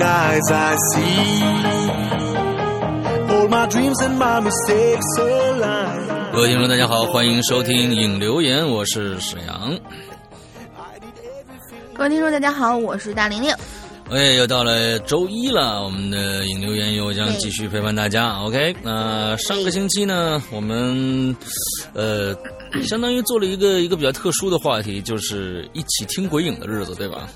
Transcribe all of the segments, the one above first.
the skies I see. All my dreams and my mistakes align. 各位听众，大家好，欢迎收听影留言，我是沈阳。各位听众，大家好，我是大玲玲。哎，又到了周一了，我们的影留言又将继续陪伴大家。OK，那上个星期呢，我们呃，相当于做了一个一个比较特殊的话题，就是一起听鬼影的日子，对吧？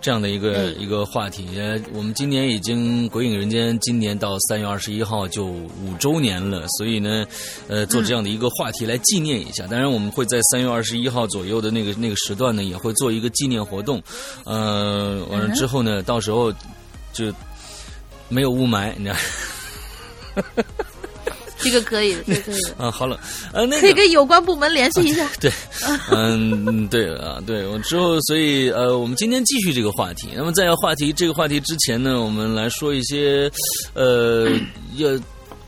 这样的一个一个话题，呃我们今年已经《鬼影人间》今年到三月二十一号就五周年了，所以呢，呃，做这样的一个话题来纪念一下。当然，我们会在三月二十一号左右的那个那个时段呢，也会做一个纪念活动。呃，完了之后呢，到时候就没有雾霾，你知道。这个可以，这个可以，啊，好了，呃，那个可以跟有关部门联系一下。对，嗯，对啊，对我之后，所以呃，我们今天继续这个话题。那么在话题这个话题之前呢，我们来说一些呃，要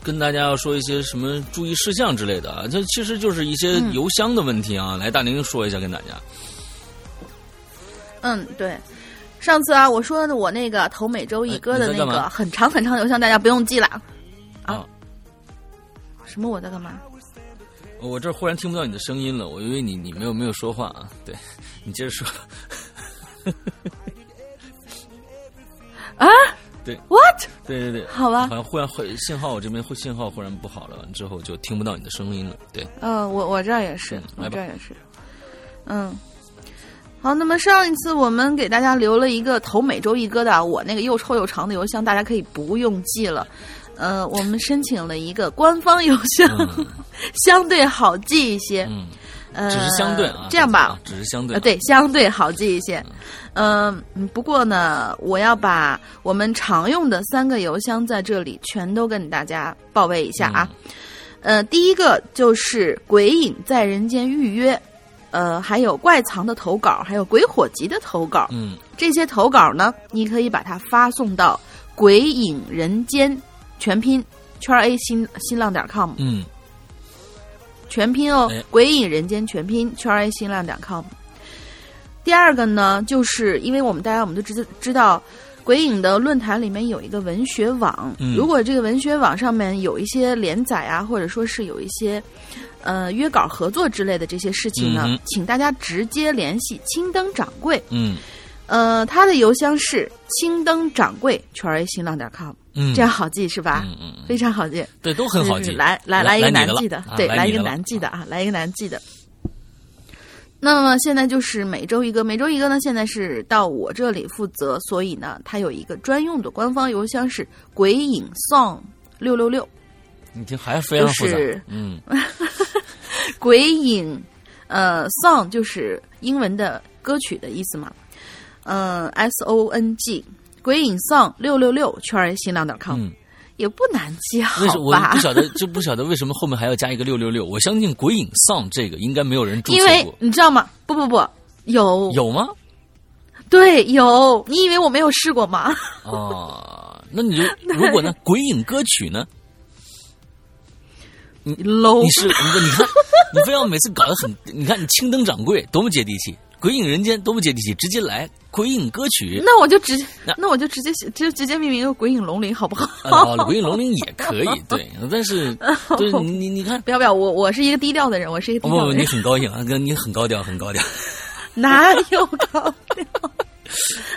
跟大家要说一些什么注意事项之类的啊。这其实就是一些邮箱的问题啊。来，大宁说一下跟大家。嗯，对。上次啊，我说的我那个投每周一歌的那个很长很长的邮箱，大家不用记了。啊，什么？我在干嘛？我这儿忽然听不到你的声音了，我以为你你没有没有说话啊。对你接着说。啊对？What？对对对，好吧好像忽然会信号，我这边会信号忽然不好了，完之后就听不到你的声音了。对，嗯，我我这儿也是嗯，我这儿也是。嗯，好，那么上一次我们给大家留了一个投每周一歌的，我那个又臭又长的邮箱，大家可以不用记了。呃，我们申请了一个官方邮箱，嗯 相对好记一些。嗯，呃，只是相对啊，这样吧，只是相对呃，，对，相对好记一些。嗯、嗯，不过呢，我要把我们常用的三个邮箱在这里全都跟大家报备一下啊。呃，第一个就是《鬼影在人间》预约，呃，还有怪藏的投稿，还有鬼火集的投稿。嗯这些投稿呢，你可以把它发送到“鬼影人间”全拼圈 A 新新浪点 com 嗯。全拼哦哎，鬼影人间全拼圈 A 新浪点 com。第二个呢，就是因为我们大家我们都知知道，鬼影的论坛里面有一个文学网，嗯。如果这个文学网上面有一些连载啊，或者说是有一些呃约稿合作之类的这些事情呢，嗯请大家直接联系青灯掌柜，嗯呃，他的邮箱是青灯掌柜圈 A 新浪点 com，、嗯，这样好记是吧？嗯嗯嗯，非常好记。对，都很好记。来来来一个难记的，啊对，来一个难记的啊，来一个难记的。那么现在就是每周一个，每周一个呢，现在是到我这里负责，所以呢，它有一个专用的官方邮箱是鬼影 song 六六六，你听还非常复杂就是。嗯 鬼影呃 song 就是英文的歌曲的意思嘛，呃 S O N G 鬼影 song 六六六圈儿新浪点 com、嗯，也不难记，好为什么我不？晓得就不晓得为什么后面还要加一个六六六？我相信鬼影丧这个应该没有人注因为册过，你知道吗？不不不，有有吗？对，有。你以为我没有试过吗？啊，那你就 如果呢？鬼影歌曲呢？你 low 你是你你看，你非要每次搞得很，你看你青灯掌柜多么接地气，鬼影人间都不接地气，直接来鬼影歌曲。那我就直接那，那我就直接写就直接命名一个鬼影龙鳞，好不好？啊，鬼影龙鳞也可以，对，但是 对你你你看，不要不要，我我是一个低调的人，我是一个低不不，你很高兴啊，哥，你很高调，很高调。哪有高调？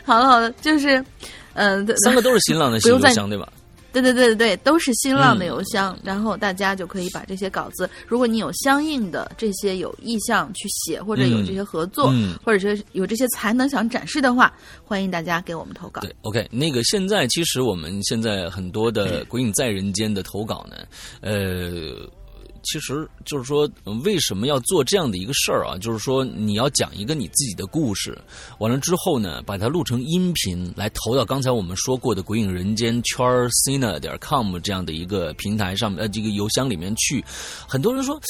好了好了，就是，嗯、对三个都是新浪的新邮箱，对吧？对对对对对，都是新浪的嗯邮箱，然后大家就可以把这些稿子，如果你有相应的这些有意向去写，或者有嗯这些合作，嗯或者是有这些才能想展示的话，欢迎大家给我们投稿。对，OK，那个现在其实我们现在很多的《鬼影在人间》的投稿呢，呃。其实就是说，为什么要做这样的一个事儿啊？就是说，你要讲一个你自己的故事，完了之后呢，把它录成音频来投到刚才我们说过的“鬼影人间”圈 cina 点 com 这样的一个平台上面，呃，这个邮箱里面去。很多人说，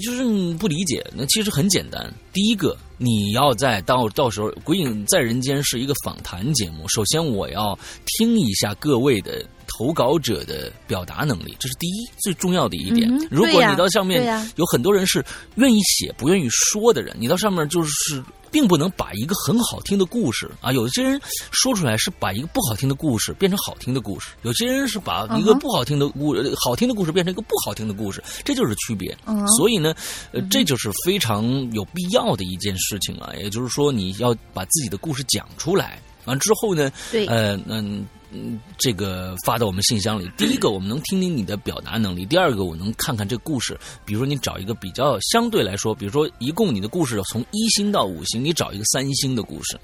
就是不理解。那其实很简单，第一个，你要在到到时候，《鬼影在人间》是一个访谈节目，首先我要听一下各位的。投稿者的表达能力，这是第一最重要的一点。嗯如果你到上面有很多人是愿意写不愿意说的人，你到上面就是并不能把一个很好听的故事啊，有些人说出来是把一个不好听的故事变成好听的故事，有些人是把一个不好听的故、呃好听的故事变成一个不好听的故事，这就是区别。所以呢，呃，这就是非常有必要的一件事情了。也就是说，你要把自己的故事讲出来，完之后呢，对呃，嗯。嗯，这个发到我们信箱里。第一个，我们能听听你的表达能力；第二个，我能看看这故事。比如说，你找一个比较相对来说，比如说，一共你的故事从一星到五星，你找一个三星的故事，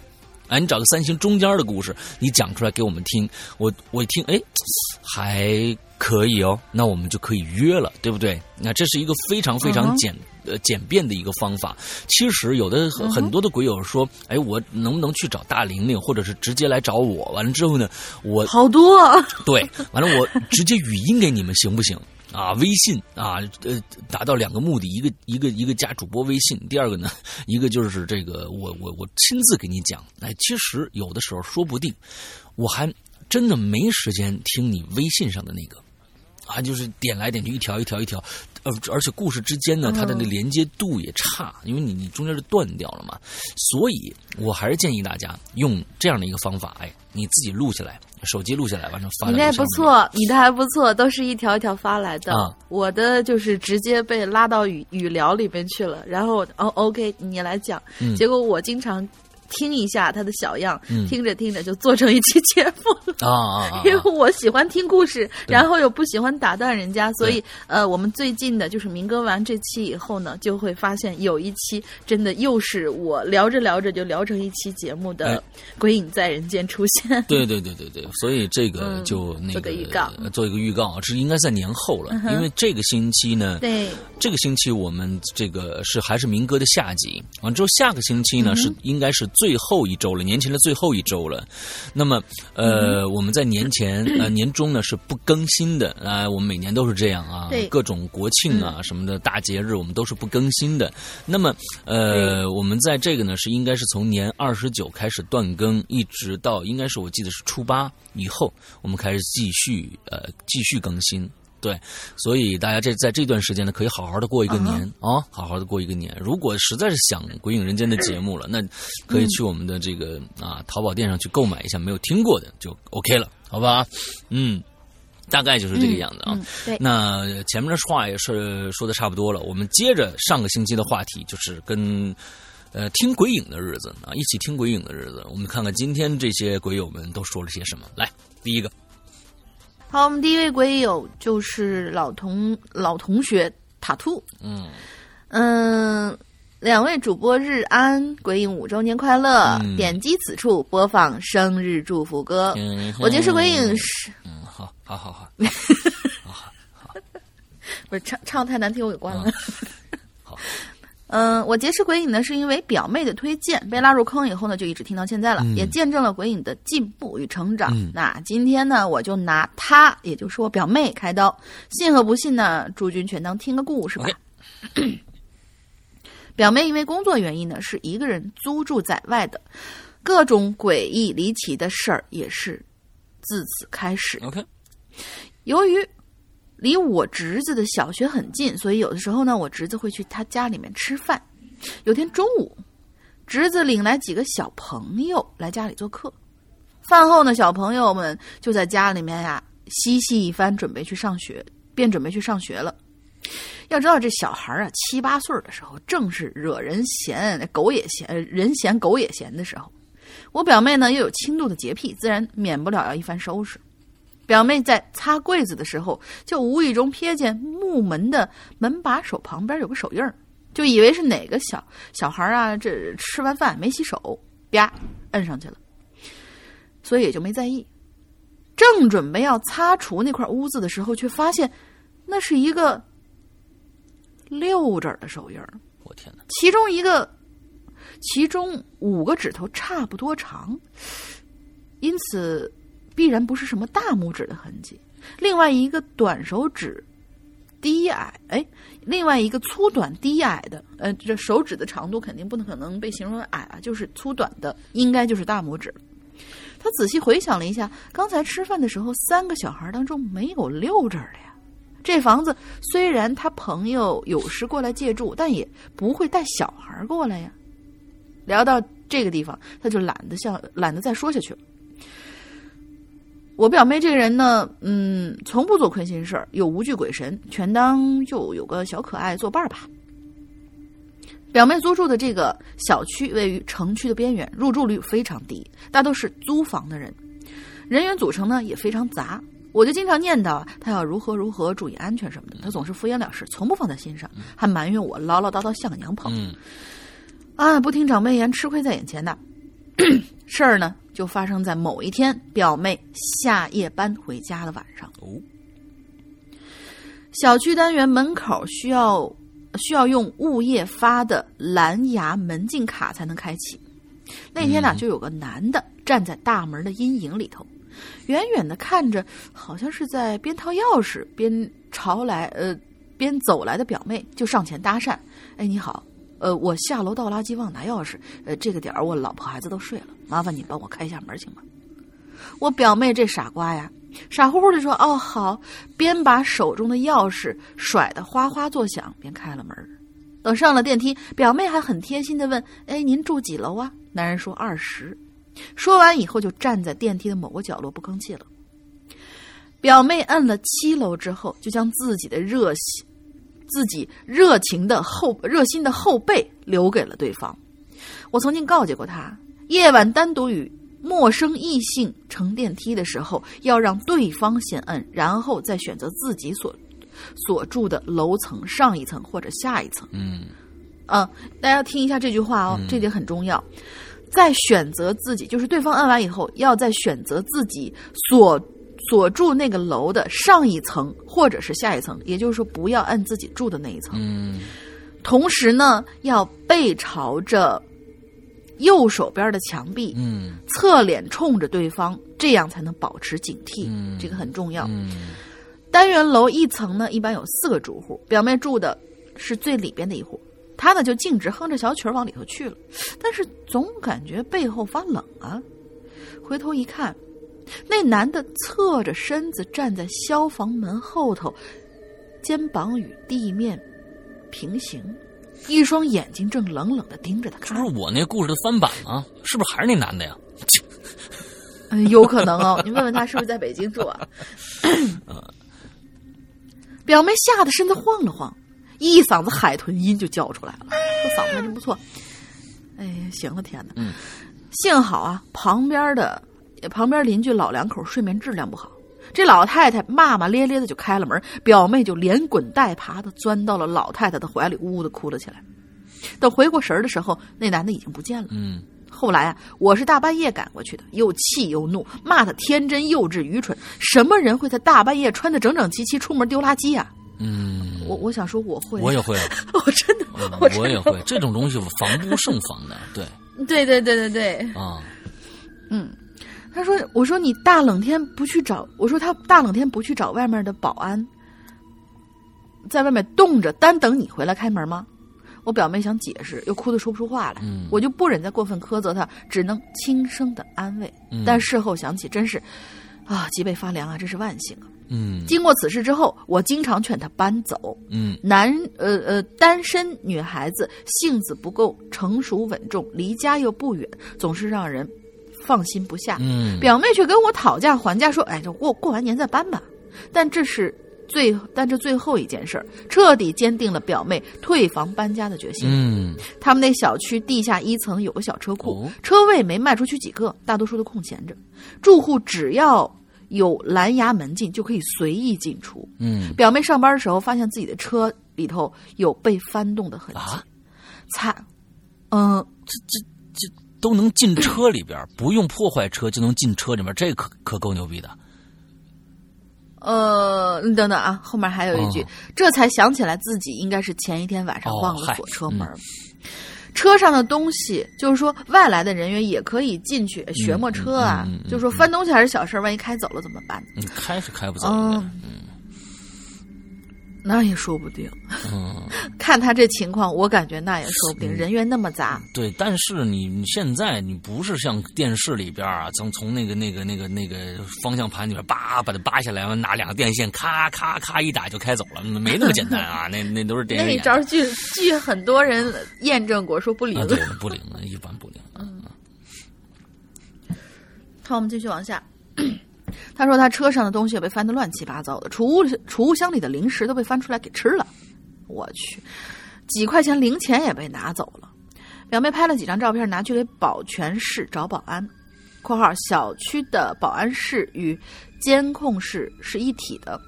哎，你找个三星中间的故事，你讲出来给我们听。我我一听，哎，还可以哦，那我们就可以约了，对不对？那这是一个非常非常简、呃简便的一个方法。其实有的很很多的鬼友说，哎，我能不能去找大玲玲，或者是直接来找我？完了之后呢，我好多啊，对，完了我直接语音给你们行不行？啊，微信啊，呃，达到两个目的，一个一个一个加主播微信，第二个呢，一个就是这个我我我亲自给你讲。哎，其实有的时候说不定，我还真的没时间听你微信上的那个，啊，就是点来点去，一条一条一条，呃，而且故事之间呢，它的那连接度也差，因为你你中间是断掉了嘛，所以我还是建议大家用这样的一个方法，哎，你自己录下来，手机录下来，完成发到你那不错，你的还不错，都是一条一条发来的。啊我的就是直接被拉到语语聊里边去了，然后哦，OK，你来讲。嗯结果我经常听一下他的小样，嗯。听着听着就做成一期节目了。啊啊啊！因为我喜欢听故事，然后又不喜欢打断人家，所以呃，我们最近的就是民歌完这期以后呢，就会发现有一期真的又是我聊着聊着就聊成一期节目的哎《鬼影在人间》出现。对对对对对，所以这个嗯就那做个预告。做一个预告，这应该在年后了，因为这个星期呢，对，这个星期我们这个是还是民歌的下集，完之后下个星期呢、是应该是最后一周了，年前的最后一周了。那么呃，我们在年前呃 年终呢是不更新的啊、我们每年都是这样啊，各种国庆啊、什么的大节日我们都是不更新的。那么呃，我们在这个呢是应该是从年二十九开始断更，一直到应该是我记得是初八以后，我们开始继续呃继续更新。对，所以大家这在这段时间呢，可以好好的过一个年啊、好好的过一个年。如果实在是想《鬼影人间》的节目了，那可以去我们的这个啊淘宝店上去购买一下，没有听过的就 OK 了，好吧？嗯，大概就是这个样子啊。嗯，对，那前面的话也是说的差不多了，我们接着上个星期的话题，就是跟呃听鬼影的日子啊，一起听鬼影的日子。我们看看今天这些鬼友们都说了些什么。来，第一个，好，我们第一位鬼友就是老同老同学塔兔，嗯嗯。两位主播日安，鬼影五周年快乐！嗯点击此处播放生日祝福歌。嗯我就是鬼影是嗯，好，好，好，好，不是唱唱太难听，我给关了。好，嗯，我结识鬼影呢，是因为表妹的推荐，被拉入坑以后呢，就一直听到现在了，嗯也见证了鬼影的进步与成长。嗯那今天呢，我就拿她，也就是我表妹开刀，信和不信呢，诸君全当听个故事吧。表妹因为工作原因呢，是一个人租住在外的，各种诡异离奇的事儿也是自此开始。OK，由于离我侄子的小学很近，所以有的时候呢，我侄子会去他家里面吃饭。有天中午，侄子领来几个小朋友来家里做客。饭后呢，小朋友们就在家里面呀嬉戏一番，准备去上学，便准备去上学了。要知道，这小孩啊，七八岁的时候，正是惹人嫌、狗也嫌、人嫌狗也嫌的时候。我表妹呢，又有轻度的洁癖，自然免不了要一番收拾。表妹在擦柜子的时候，就无意中瞥见木门的门把手旁边有个手印儿，就以为是哪个小小孩啊，这吃完饭没洗手，啪摁上去了，所以也就没在意。正准备要擦除那块污渍的时候，却发现那是一个六指的手印儿，我天哪，其中一个，其中五个指头差不多长，因此必然不是什么大拇指的痕迹。另外一个短手指低矮，哎，另外一个粗短低矮的，呃，这手指的长度肯定不能可能被形容矮啊，就是粗短的，应该就是大拇指。他仔细回想了一下，刚才吃饭的时候，三个小孩当中没有六这儿的呀。这房子虽然他朋友有时过来借住，但也不会带小孩过来呀。聊到这个地方，他就懒得像懒得再说下去了。我表妹这个人呢，嗯，从不做亏心事儿，又无惧鬼神，全当就有个小可爱作伴儿吧。表妹租住的这个小区位于城区的边缘，入住率非常低，大都是租房的人，人员组成呢也非常杂。我就经常念叨她要如何如何注意安全什么的，她总是敷衍了事，从不放在心上，还埋怨我唠唠叨叨像个娘炮。嗯啊，不听长辈言，吃亏在眼前的 事儿呢，就发生在某一天，表妹下夜班回家的晚上。哦，小区单元门口需要需要用物业发的蓝牙门禁卡才能开启。那天呢，嗯。就有个男的站在大门的阴影里头，远远的看着，好像是在边掏钥匙边朝来呃边走来的表妹，就上前搭讪：“哎，你好，呃，我下楼倒垃圾忘拿钥匙，呃，这个点儿我老婆孩子都睡了，麻烦你帮我开一下门行吗？”我表妹这傻瓜呀，傻乎乎的说：“哦，好。”边把手中的钥匙甩得哗哗作响，边开了门。等上了电梯，表妹还很贴心的问：“哎，您住几楼啊？”男人说：“二十。”说完以后，就站在电梯的某个角落不吭气了。表妹摁了七楼之后，就将自己的热心、自己热情的后热心的后背留给了对方。我曾经告诫过他，夜晚单独与陌生异性乘电梯的时候，要让对方先摁，然后再选择自己所所住的楼层上一层或者下一层。嗯嗯，大家听一下这句话哦，这点很重要。在选择自己，就是对方摁完以后，要在选择自己所所住那个楼的上一层或者是下一层，也就是说，不要按自己住的那一层。嗯同时呢，要背朝着右手边的墙壁，嗯侧脸冲着对方，这样才能保持警惕。嗯这个很重要。嗯单元楼一层呢，一般有四个住户，表妹住的是最里边的一户，他呢就径直哼着小曲儿往里头去了，但是总感觉背后发冷啊。回头一看，那男的侧着身子站在消防门后头，肩膀与地面平行，一双眼睛正冷冷的盯着他看这不。是我那故事的翻版吗？是不是还是那男的呀？嗯，有可能哦，你问问他是不是在北京住啊？表妹吓得身子晃了晃，一嗓子海豚音就叫出来了，这嗓子还真不错。哎呀，行了，天哪！嗯，幸好啊，旁边的旁边邻居老两口睡眠质量不好，这老太太骂骂咧咧的就开了门，表妹就连滚带爬的钻到了老太太的怀里，呜呜的哭了起来。等回过神儿的时候，那男的已经不见了。嗯。后来啊，我是大半夜赶过去的，又气又怒，骂他天真、幼稚、愚蠢。什么人会在大半夜穿的整整齐齐出门丢垃圾啊、嗯，我我想说我会，我也会，我真的，嗯我真的我也会，这种东西防不胜防的，对。对对对对对，啊，嗯。他说：“我说你大冷天不去找，我说他大冷天不去找外面的保安，在外面冻着，单等你回来开门吗？”我表妹想解释，又哭得说不出话来，嗯我就不忍再过分苛责她，只能轻声的安慰。嗯但事后想起，真是啊，脊背发凉啊，真是万幸啊！嗯经过此事之后，我经常劝她搬走。嗯男呃呃，单身女孩子性子不够成熟稳重，离家又不远，总是让人放心不下。嗯，表妹却跟我讨价还价，说：“哎，就过过完年再搬吧。”但这是最，但这最后一件事儿，彻底坚定了表妹退房搬家的决心。嗯他们那小区地下一层有个小车库，哦车位没卖出去几个，大多数都空闲着。住户只要有蓝牙门禁，就可以随意进出。嗯表妹上班的时候，发现自己的车里头有被翻动的痕迹啊，惨，嗯、都能进车里边，不用破坏车就能进车里面，这可可够牛逼的。呃，你等等啊，后面还有一句，哦这才想起来自己应该是前一天晚上哦忘了锁车门儿。车上的东西，就是说外来的人员也可以进去学摸车啊。就是说翻东西还是小事儿，万一开走了怎么办？你开是开不走的，嗯那也说不定。嗯，看他这情况，我感觉那也说不定。人员那么杂，对。但是你你现在你不是像电视里边啊，从从那个那个那个那个方向盘里边叭把它扒下来，完拿两个电线咔咔咔一打就开走了，没那么简单啊。那那都是电视。那一招据据很多人验证过，说不灵。对，不灵，一般不灵。嗯。好，我们继续往下。他说他车上的东西被翻得乱七八糟的，储物储物箱里的零食都被翻出来给吃了。我去，几块钱零钱也被拿走了。表妹拍了几张照片，拿去给保全室找保安（括号小区的保安室与监控室是一体的）。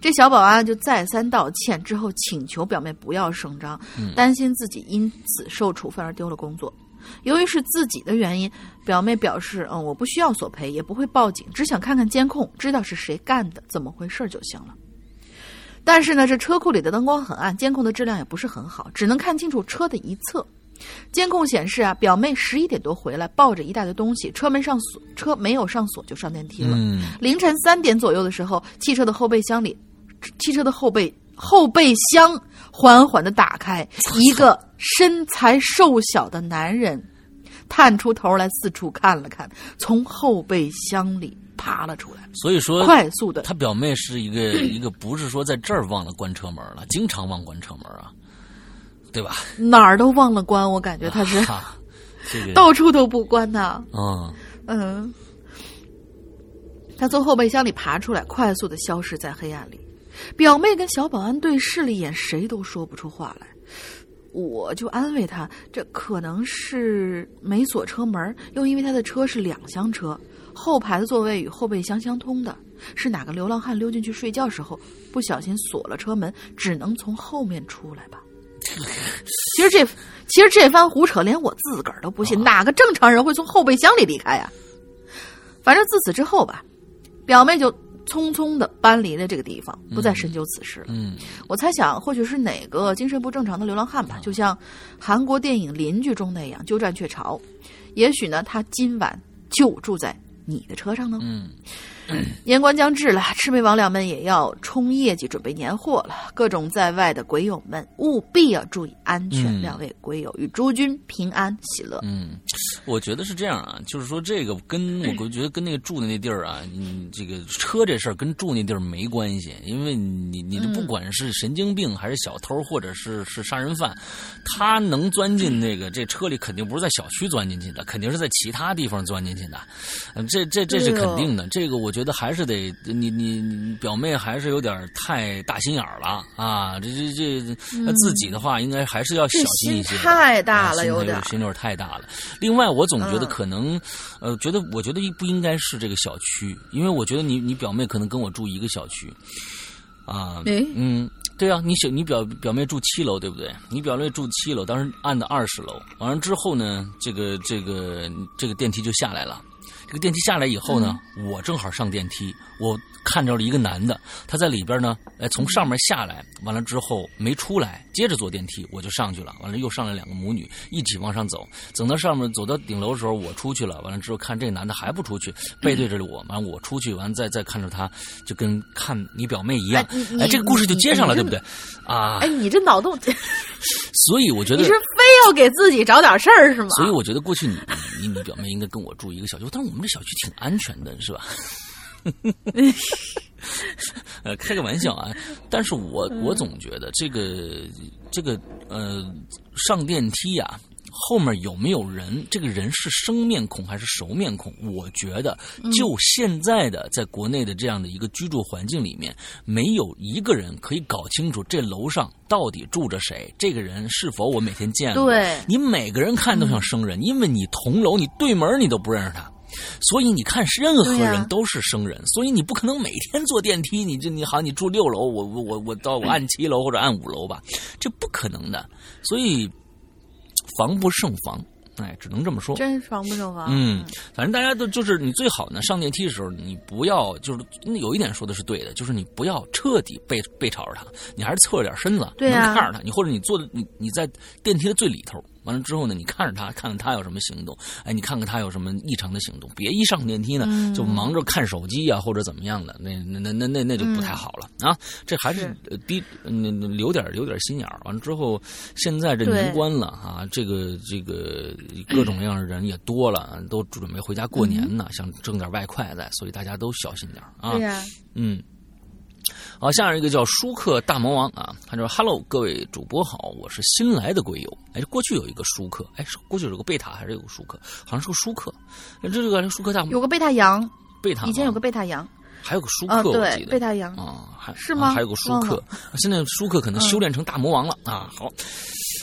这小保安就再三道歉，之后请求表妹不要声张，担心自己因此受处分而丢了工作。由于是自己的原因，表妹表示：“嗯，我不需要索赔，也不会报警，只想看看监控，知道是谁干的，怎么回事就行了。”但是呢，这车库里的灯光很暗，监控的质量也不是很好，只能看清楚车的一侧。监控显示啊，表妹十一点多回来，抱着一大堆东西，车门上锁，车没有上锁就上电梯了。凌晨三点左右的时候，汽车的后备箱里，汽车的后备后备箱缓缓的打开，一个身材瘦小的男人探出头来，四处看了看，从后备箱里爬了出来。所以说，快速的，他表妹是一个 一个，不是说在这儿忘了关车门了，经常忘关车门啊。对吧？哪儿都忘了关，我感觉他是，到处都不关呐。嗯嗯，他从后备箱里爬出来，快速的消失在黑暗里。表妹跟小保安对视了一眼，谁都说不出话来。我就安慰他，这可能是没锁车门，又因为他的车是两厢车，后排的座位与后备箱相通的，是哪个流浪汉溜进去睡觉时候不小心锁了车门，只能从后面出来吧。其实这，其实这番胡扯，连我自个儿都不信。哪个正常人会从后备箱里离开呀？反正自此之后吧，表妹就匆匆的搬离了这个地方，不再深究此事了。嗯，我猜想，或许是哪个精神不正常的流浪汉吧，就像韩国电影《邻居》中那样鸠占鹊巢。也许呢，他今晚就住在你的车上呢。嗯。年关将至了，魑魅魍魉们也要冲业绩，准备年货了。各种在外的鬼友们务必要注意安全。两位鬼友与诸君平安喜乐。嗯，我觉得是这样啊，就是说这个跟我觉得跟那个住的那地儿啊，你这个车这事儿跟住那地儿没关系，因为你你这不管是神经病还是小偷或者是是杀人犯，他能钻进那个这车里，肯定不是在小区钻进去的，肯定是在其他地方钻进去的。这这这是肯定的。这个我觉得还是得你你你表妹还是有点太大心眼了啊！这这这自己的话，应该还是要小心一些。太大了，有点心有点太大了。另外，我总觉得可能，呃，觉得我觉得不应该是这个小区，因为我觉得你你表妹可能跟我住一个小区啊。嗯，对啊，你小你表表妹住七楼对不对？你表妹住七楼，当时按的二十楼，完了之后呢，这个这个这个电梯就下来了。这个电梯下来以后呢，我正好上电梯，我看着了一个男的，他在里边呢，哎，从上面下来，完了之后没出来，接着坐电梯，我就上去了，完了又上来两个母女一起往上走，走到上面走到顶楼的时候，我出去了，完了之后看这个男的还不出去，背对着我，完了我出去，完了再再看着他，就跟看你表妹一样，哎，这个故事就接上了，对不对？啊，哎，你这脑洞，所以我觉得你是非要给自己找点事儿是吗？所以我觉得过去你你你表妹应该跟我住一个小区，但是我们这小区挺安全的，是吧？呃，开个玩笑啊！但是我我总觉得这个这个呃，上电梯呀，后面有没有人？这个人是生面孔还是熟面孔？我觉得，就现在的在国内的这样的一个居住环境里面，没有一个人可以搞清楚这楼上到底住着谁。这个人是否我每天见过？对，你每个人看都像生人，因为你同楼，你对门你都不认识他。所以你看，任何人都是生人，所以你不可能每天坐电梯。你就你好，你住六楼，我我我我到我按七楼或者按五楼吧，这不可能的。所以防不胜防，哎，只能这么说。真防不胜防。嗯，反正大家都就是你最好呢，上电梯的时候你不要就是有一点说的是对的，就是你不要彻底背背朝着他，你还是侧着点身子，能看着他。你或者你坐的你你在电梯的最里头。完了之后呢，你看着他，看看他有什么行动，哎，你看看他有什么异常的行动，别一上电梯呢就忙着看手机啊或者怎么样的，那那那那那那就不太好了啊。这还是低嗯留点留点心眼儿。完了之后，现在这年关了啊，这个这个各种各样的人也多了，都准备回家过年呢，想挣点外快在，所以大家都小心点啊。对呀，嗯。好，下一个叫舒克大魔王啊，他说：“Hello，各位主播好，我是新来的鬼友。哎，过去有一个舒克，哎，过去有个贝塔还是有个舒克，好像是个舒克。这这个舒克大有个贝塔羊，贝塔以前有个贝塔羊，还有个舒克，对，贝塔羊啊，还是吗？还有个舒克，现在舒克可能修炼成大魔王了啊。好，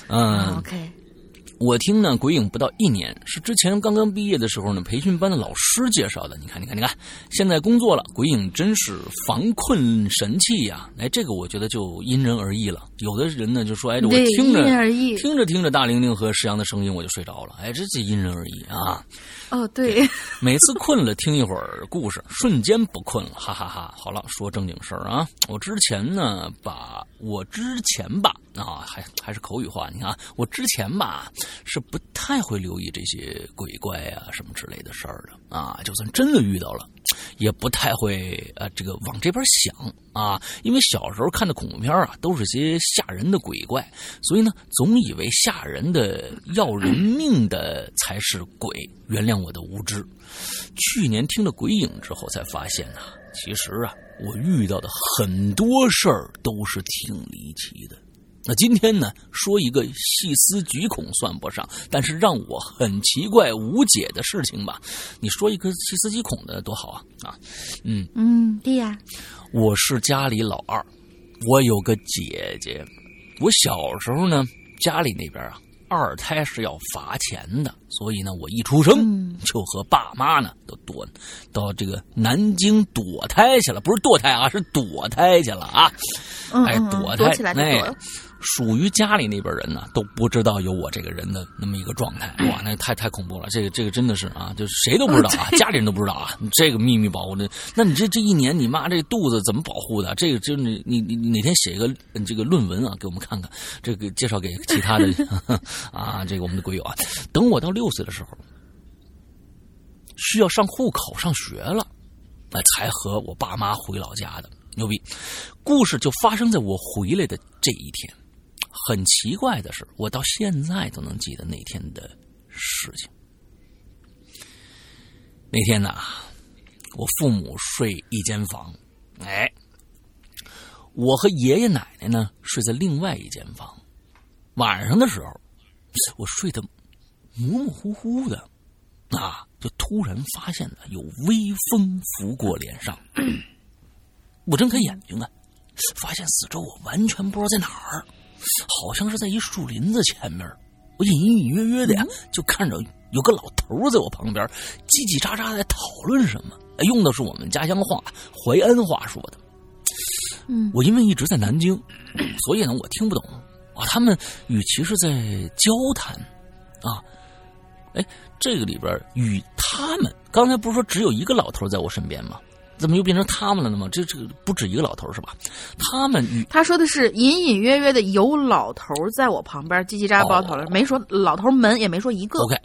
嗯，OK。”我听呢，鬼影不到一年，是之前刚刚毕业的时候呢，培训班的老师介绍的。你看，你看，你看，现在工作了，鬼影真是防困神器呀！哎，这个我觉得就因人而异了。有的人呢就说，哎，我听着听着听着大玲玲和石阳的声音，我就睡着了。哎，这就因人而异啊。哦，对，每次困了听一会儿故事，瞬间不困了，哈哈哈。好了，说正经事儿啊，我之前呢，把我之前吧，啊，还还是口语化，你看，我之前吧是不太会留意这些鬼怪啊什么之类的事儿的啊，就算真的遇到了，也不太会呃这个往这边想啊，因为小时候看的恐怖片啊，都是些吓人的鬼怪，所以呢，总以为吓人的要人命的才是鬼。原谅我的无知。去年听了鬼影之后，才发现啊，其实啊，我遇到的很多事儿都是挺离奇的。那今天呢，说一个细思极恐算不上，但是让我很奇怪无解的事情吧。你说一个细思极恐的多好啊啊！嗯嗯，对呀。我是家里老二，我有个姐姐。我小时候呢，家里那边啊。二胎是要罚钱的，所以呢，我一出生就和爸妈呢都躲到这个南京躲胎去了，不是堕胎啊，是躲胎去了啊！哎，躲胎，哎，属于家里那边人呢都不知道有我这个人的那么一个状态，哇，那太太恐怖了！这个这个真的是啊，就是谁都不知道啊，家里人都不知道啊，这个秘密保护的，那你这这一年你妈这肚子怎么保护的？这个就是你你你哪天写一个这个论文啊，给我们看看，这个介绍给其他的啊，这个我们的鬼友啊，等我到六岁的时候，需要上户口上学了，那才和我爸妈回老家的。牛逼，故事就发生在我回来的这一天。很奇怪的是，我到现在都能记得那天的事情。那天呢，我父母睡一间房，哎，我和爷爷奶奶呢睡在另外一间房。晚上的时候，我睡得模模糊糊的，啊，就突然发现了有微风拂过脸上。我睁开眼睛啊，发现四周我完全不知道在哪儿，好像是在一树林子前面。我隐隐约约的呀，就看着有个老头在我旁边叽叽喳喳在讨论什么，用的是我们家乡话淮安话说的。嗯，我因为一直在南京，所以呢我听不懂啊。他们与其是在交谈啊，哎，这个里边与他们刚才不是说只有一个老头在我身边吗？怎么又变成他们了呢？吗？这这不止一个老头是吧？他们他说的是隐隐约约的有老头在我旁边叽叽喳喳讨论，没说老头门，也没说一个。OK，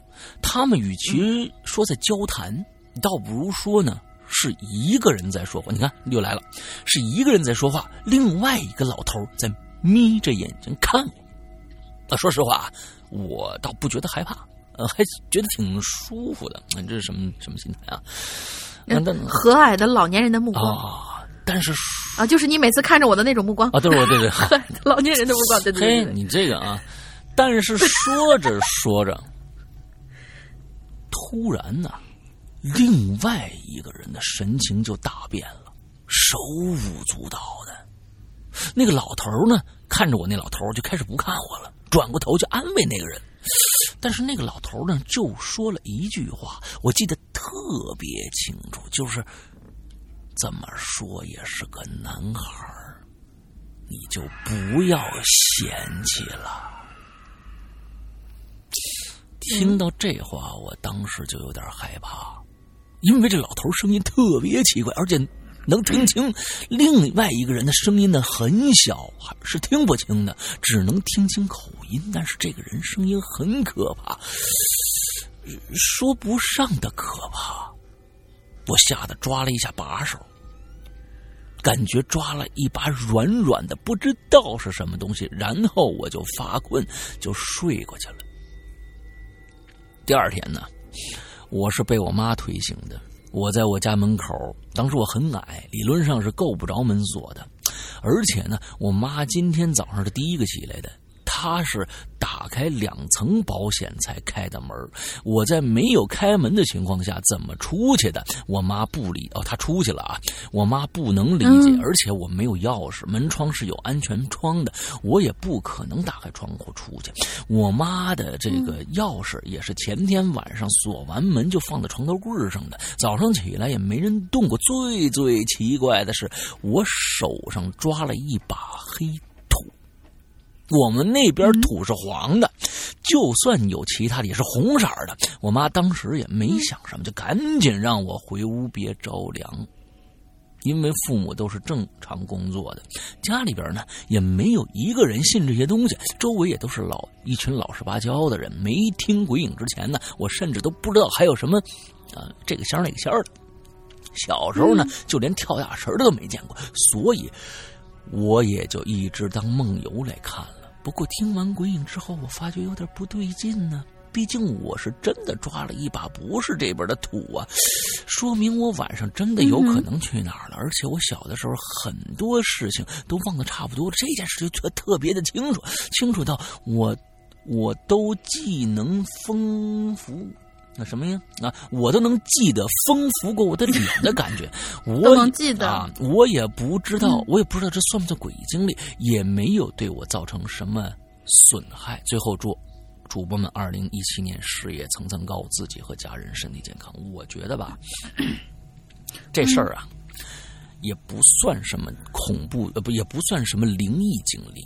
他们与其说在交谈，倒不如说呢是一个人在说话。你看又来了，是一个人在说话，另外一个老头在眯着眼睛看我。啊，说实话，我倒不觉得害怕，呃，还觉得挺舒服的。这是什么什么心态啊？和蔼的老年人的目光啊，但是啊，就是你每次看着我的那种目光啊，对，我对对，老年人的目光，对对对，你这个啊，但是说着说着，突然呢，另外一个人的神情就大变了，手舞足蹈的。那个老头呢，看着我那老头就开始不看我了，转过头去安慰那个人。但是那个老头呢，就说了一句话，我记得特别清楚，就是怎么说也是个男孩你就不要嫌弃了。听到这话，我当时就有点害怕，因为这老头声音特别奇怪，而且能听清另外一个人的声音呢很小，是听不清的，只能听清口音。但是这个人声音很可怕，说不上的可怕。我吓得抓了一下把手，感觉抓了一把软软的，不知道是什么东西，然后我就发困，就睡过去了。第二天呢，我是被我妈推醒的。我在我家门口，当时我很矮，理论上是够不着门锁的，而且呢，我妈今天早上是第一个起来的。他是打开两层保险才开的门我在没有开门的情况下怎么出去的？我妈不理哦，他出去了啊！我妈不能理解，而且我没有钥匙，门窗是有安全窗的，我也不可能打开窗户出去。我妈的这个钥匙也是前天晚上锁完门就放在床头柜上的，早上起来也没人动过。最最奇怪的是，我手上抓了一把黑。我们那边土是黄的，就算有其他的也是红色的。我妈当时也没想什么，就赶紧让我回屋别着凉，因为父母都是正常工作的，家里边呢也没有一个人信这些东西，周围也都是老一群老实巴交的人。没听鬼影之前呢，我甚至都不知道还有什么啊这个仙那个仙的。小时候呢，就连跳大神的都没见过，所以我也就一直当梦游来看了。不过听完鬼影之后，我发觉有点不对劲呢。毕竟我是真的抓了一把不是这边的土啊，说明我晚上真的有可能去哪儿了。而且我小的时候很多事情都忘得差不多了，这件事就特特别的清楚，清楚到我我都既能丰富。那什么呀？啊，我都能记得风拂过我的脸的感觉，我都能记得啊。我也不知道，我也不知道这算不算诡异经历，也没有对我造成什么损害。最后祝主播们二零一七年事业层层高，自己和家人身体健康。我觉得吧，这事儿啊，也不算什么恐怖，呃，不，也不算什么灵异经历。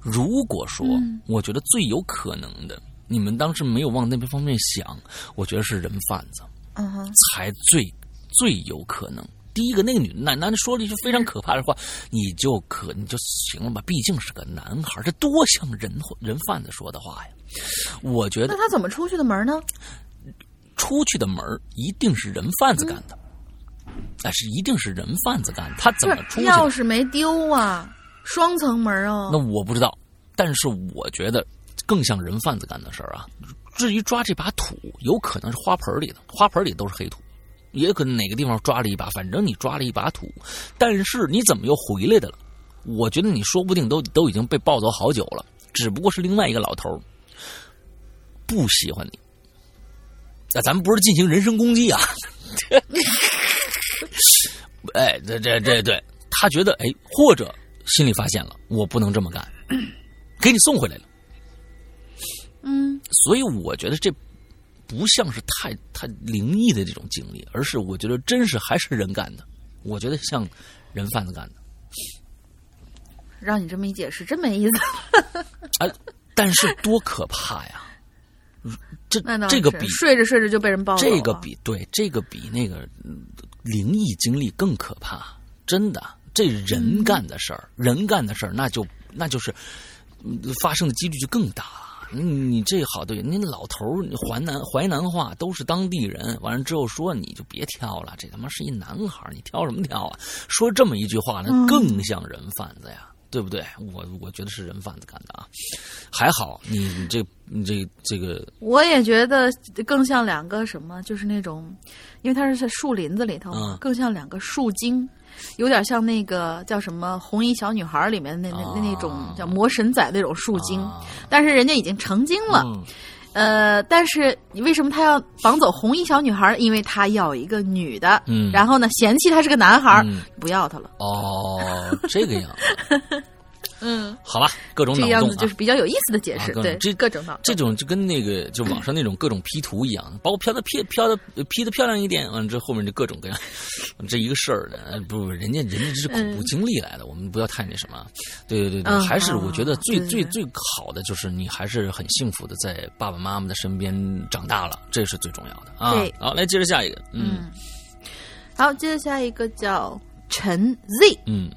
如果说，我觉得最有可能的。你们当时没有往那边方面想，我觉得是人贩子，嗯哼，才最最有可能。第一个，那个女男男的说了一句非常可怕的话，你就可你就行了吧？毕竟是个男孩，这多像人人贩子说的话呀！我觉得那他怎么出去的门呢？出去的门一定是人贩子干的，但是一定是人贩子干的。他怎么出去？钥匙没丢啊，双层门啊。那我不知道，但是我觉得。更像人贩子干的事儿啊！至于抓这把土，有可能是花盆里的，花盆里都是黑土，也可能哪个地方抓了一把，反正你抓了一把土。但是你怎么又回来的了？我觉得你说不定都都已经被抱走好久了，只不过是另外一个老头不喜欢你。那咱们不是进行人身攻击啊！哎，这这这对，他觉得哎，或者心里发现了，我不能这么干，给你送回来了。嗯，所以我觉得这不像是太太灵异的这种经历，而是我觉得真是还是人干的。我觉得像人贩子干的。让你这么一解释，真没意思。哎，但是多可怕呀！这这个比睡着睡着就被人抱了。这个比对这个比那个灵异经历更可怕。真的，这人干的事儿，人干的事儿，那就那就是发生的几率就更大。你这好对，你老头儿淮南淮南话都是当地人，完了之后说你就别挑了，这他妈是一男孩你挑什么挑啊？说这么一句话，那更像人贩子呀，对不对？我我觉得是人贩子干的啊，还好你你这你这这个，我也觉得更像两个什么，就是那种，因为它是在树林子里头，更像两个树精。有点像那个叫什么《红衣小女孩》里面那那那那种叫魔神仔那种树精，但是人家已经成精了，呃，但是你为什么他要绑走红衣小女孩？因为他要一个女的，然后呢嫌弃他是个男孩，不要他了。哦，这个样。嗯，好吧，各种脑洞，这样子就是比较有意思的解释，对，这各种脑，这种就跟那个就网上那种各种 P 图一样，把我飘的 P 飘的 P 的漂亮一点，完了这后面就各种各样，这一个事儿呢，不，人家人家这是恐怖经历来的，我们不要太那什么，对对对对，还是我觉得最最最好的就是你还是很幸福的在爸爸妈妈的身边长大了，这是最重要的啊。好，来接着下一个，嗯，好，接着下一个叫。陈 Z，嗯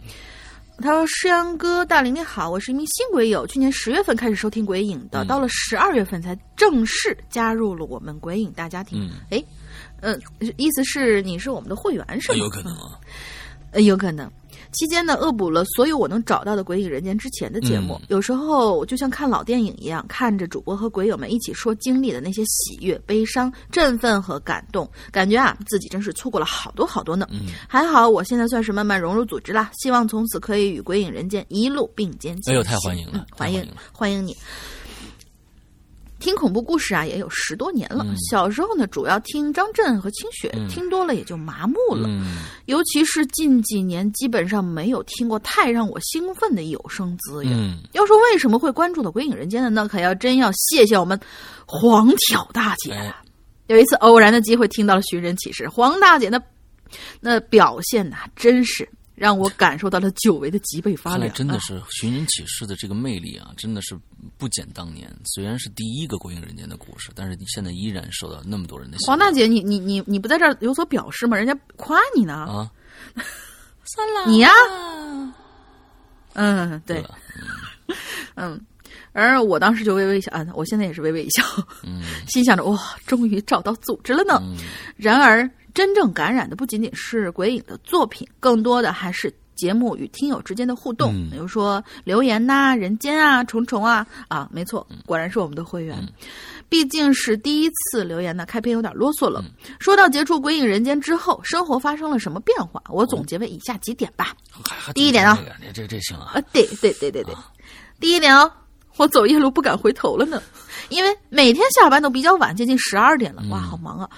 他说：“诗阳哥，大林你好，我是一名新鬼友，去年十月份开始收听鬼影的，嗯到了十二月份才正式加入了我们鬼影大家庭。嗯，哎，呃，意思是你是我们的会员是吗？有可能啊。呃，有可能。期间呢，恶补了所有我能找到的《鬼影人间》之前的节目。嗯有时候就像看老电影一样，看着主播和鬼友们一起说经历的那些喜悦、悲伤、振奋和感动，感觉啊自己真是错过了好多好多呢。嗯，还好我现在算是慢慢融入组织啦，希望从此可以与《鬼影人间》一路并肩。哎呦，太欢迎了欢迎。欢迎你。听恐怖故事啊，也有十多年了。嗯小时候呢，主要听张震和清雪，嗯听多了也就麻木了。嗯尤其是近几年，基本上没有听过太让我兴奋的有声资源。嗯，要说为什么会关注到《鬼影人间》的，那可要真要谢谢我们黄挑大姐了。哎，有一次偶然的机会听到了寻人启事，黄大姐那那表现呐、真是让我感受到了久违的脊背发凉。啊真的是寻人启事的这个魅力啊，真的是不减当年。虽然是第一个鬼影人间的故事，但是你现在依然受到那么多人的喜爱黄大姐，你你你你不在这儿有所表示吗？人家夸你呢。啊。算了你呀、嗯，对，了 嗯，而我当时就微微一笑，啊，我现在也是微微一笑，嗯心想着哇，终于找到组织了呢。嗯然而，真正感染的不仅仅是鬼影的作品，更多的还是节目与听友之间的互动，嗯。比如说留言呐、人间啊、虫虫啊，啊，没错，果然是我们的会员。毕竟是第一次留言呢，开篇有点啰嗦了。说到结束《鬼影人间》之后，生活发生了什么变化？我总结为以下几点吧。第一点啊。这这这这行啊。啊，，对对对对对，第一点哦，我走夜路不敢回头了呢，因为每天下班都比较晚，接近十二点了，哇，好忙啊！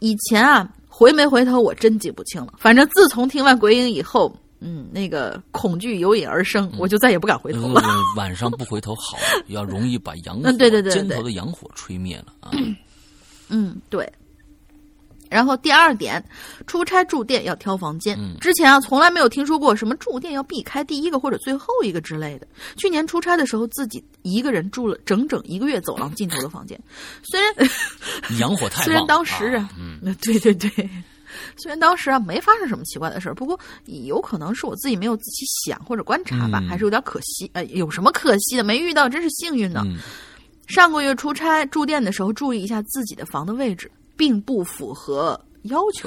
以前啊，回没回头我真记不清了，反正自从听完鬼影以后，嗯，那个恐惧由引而生，我就再也不敢回头了。嗯 晚上不回头好，要容易把阳火嗯对对对对肩头的阳火吹灭了啊。嗯，对。然后第二点，出差住店要挑房间。嗯之前啊，从来没有听说过什么住店要避开第一个或者最后一个之类的。去年出差的时候，自己一个人住了整整一个月走廊尽头的房间。虽然阳火太旺，虽然当时啊，嗯，呃对对对，虽然当时啊没发生什么奇怪的事儿，不过有可能是我自己没有仔细想或者观察吧，嗯还是有点可惜。呃，有什么可惜的？没遇到真是幸运呢。嗯上个月出差住店的时候，注意一下自己的房的位置，并不符合要求，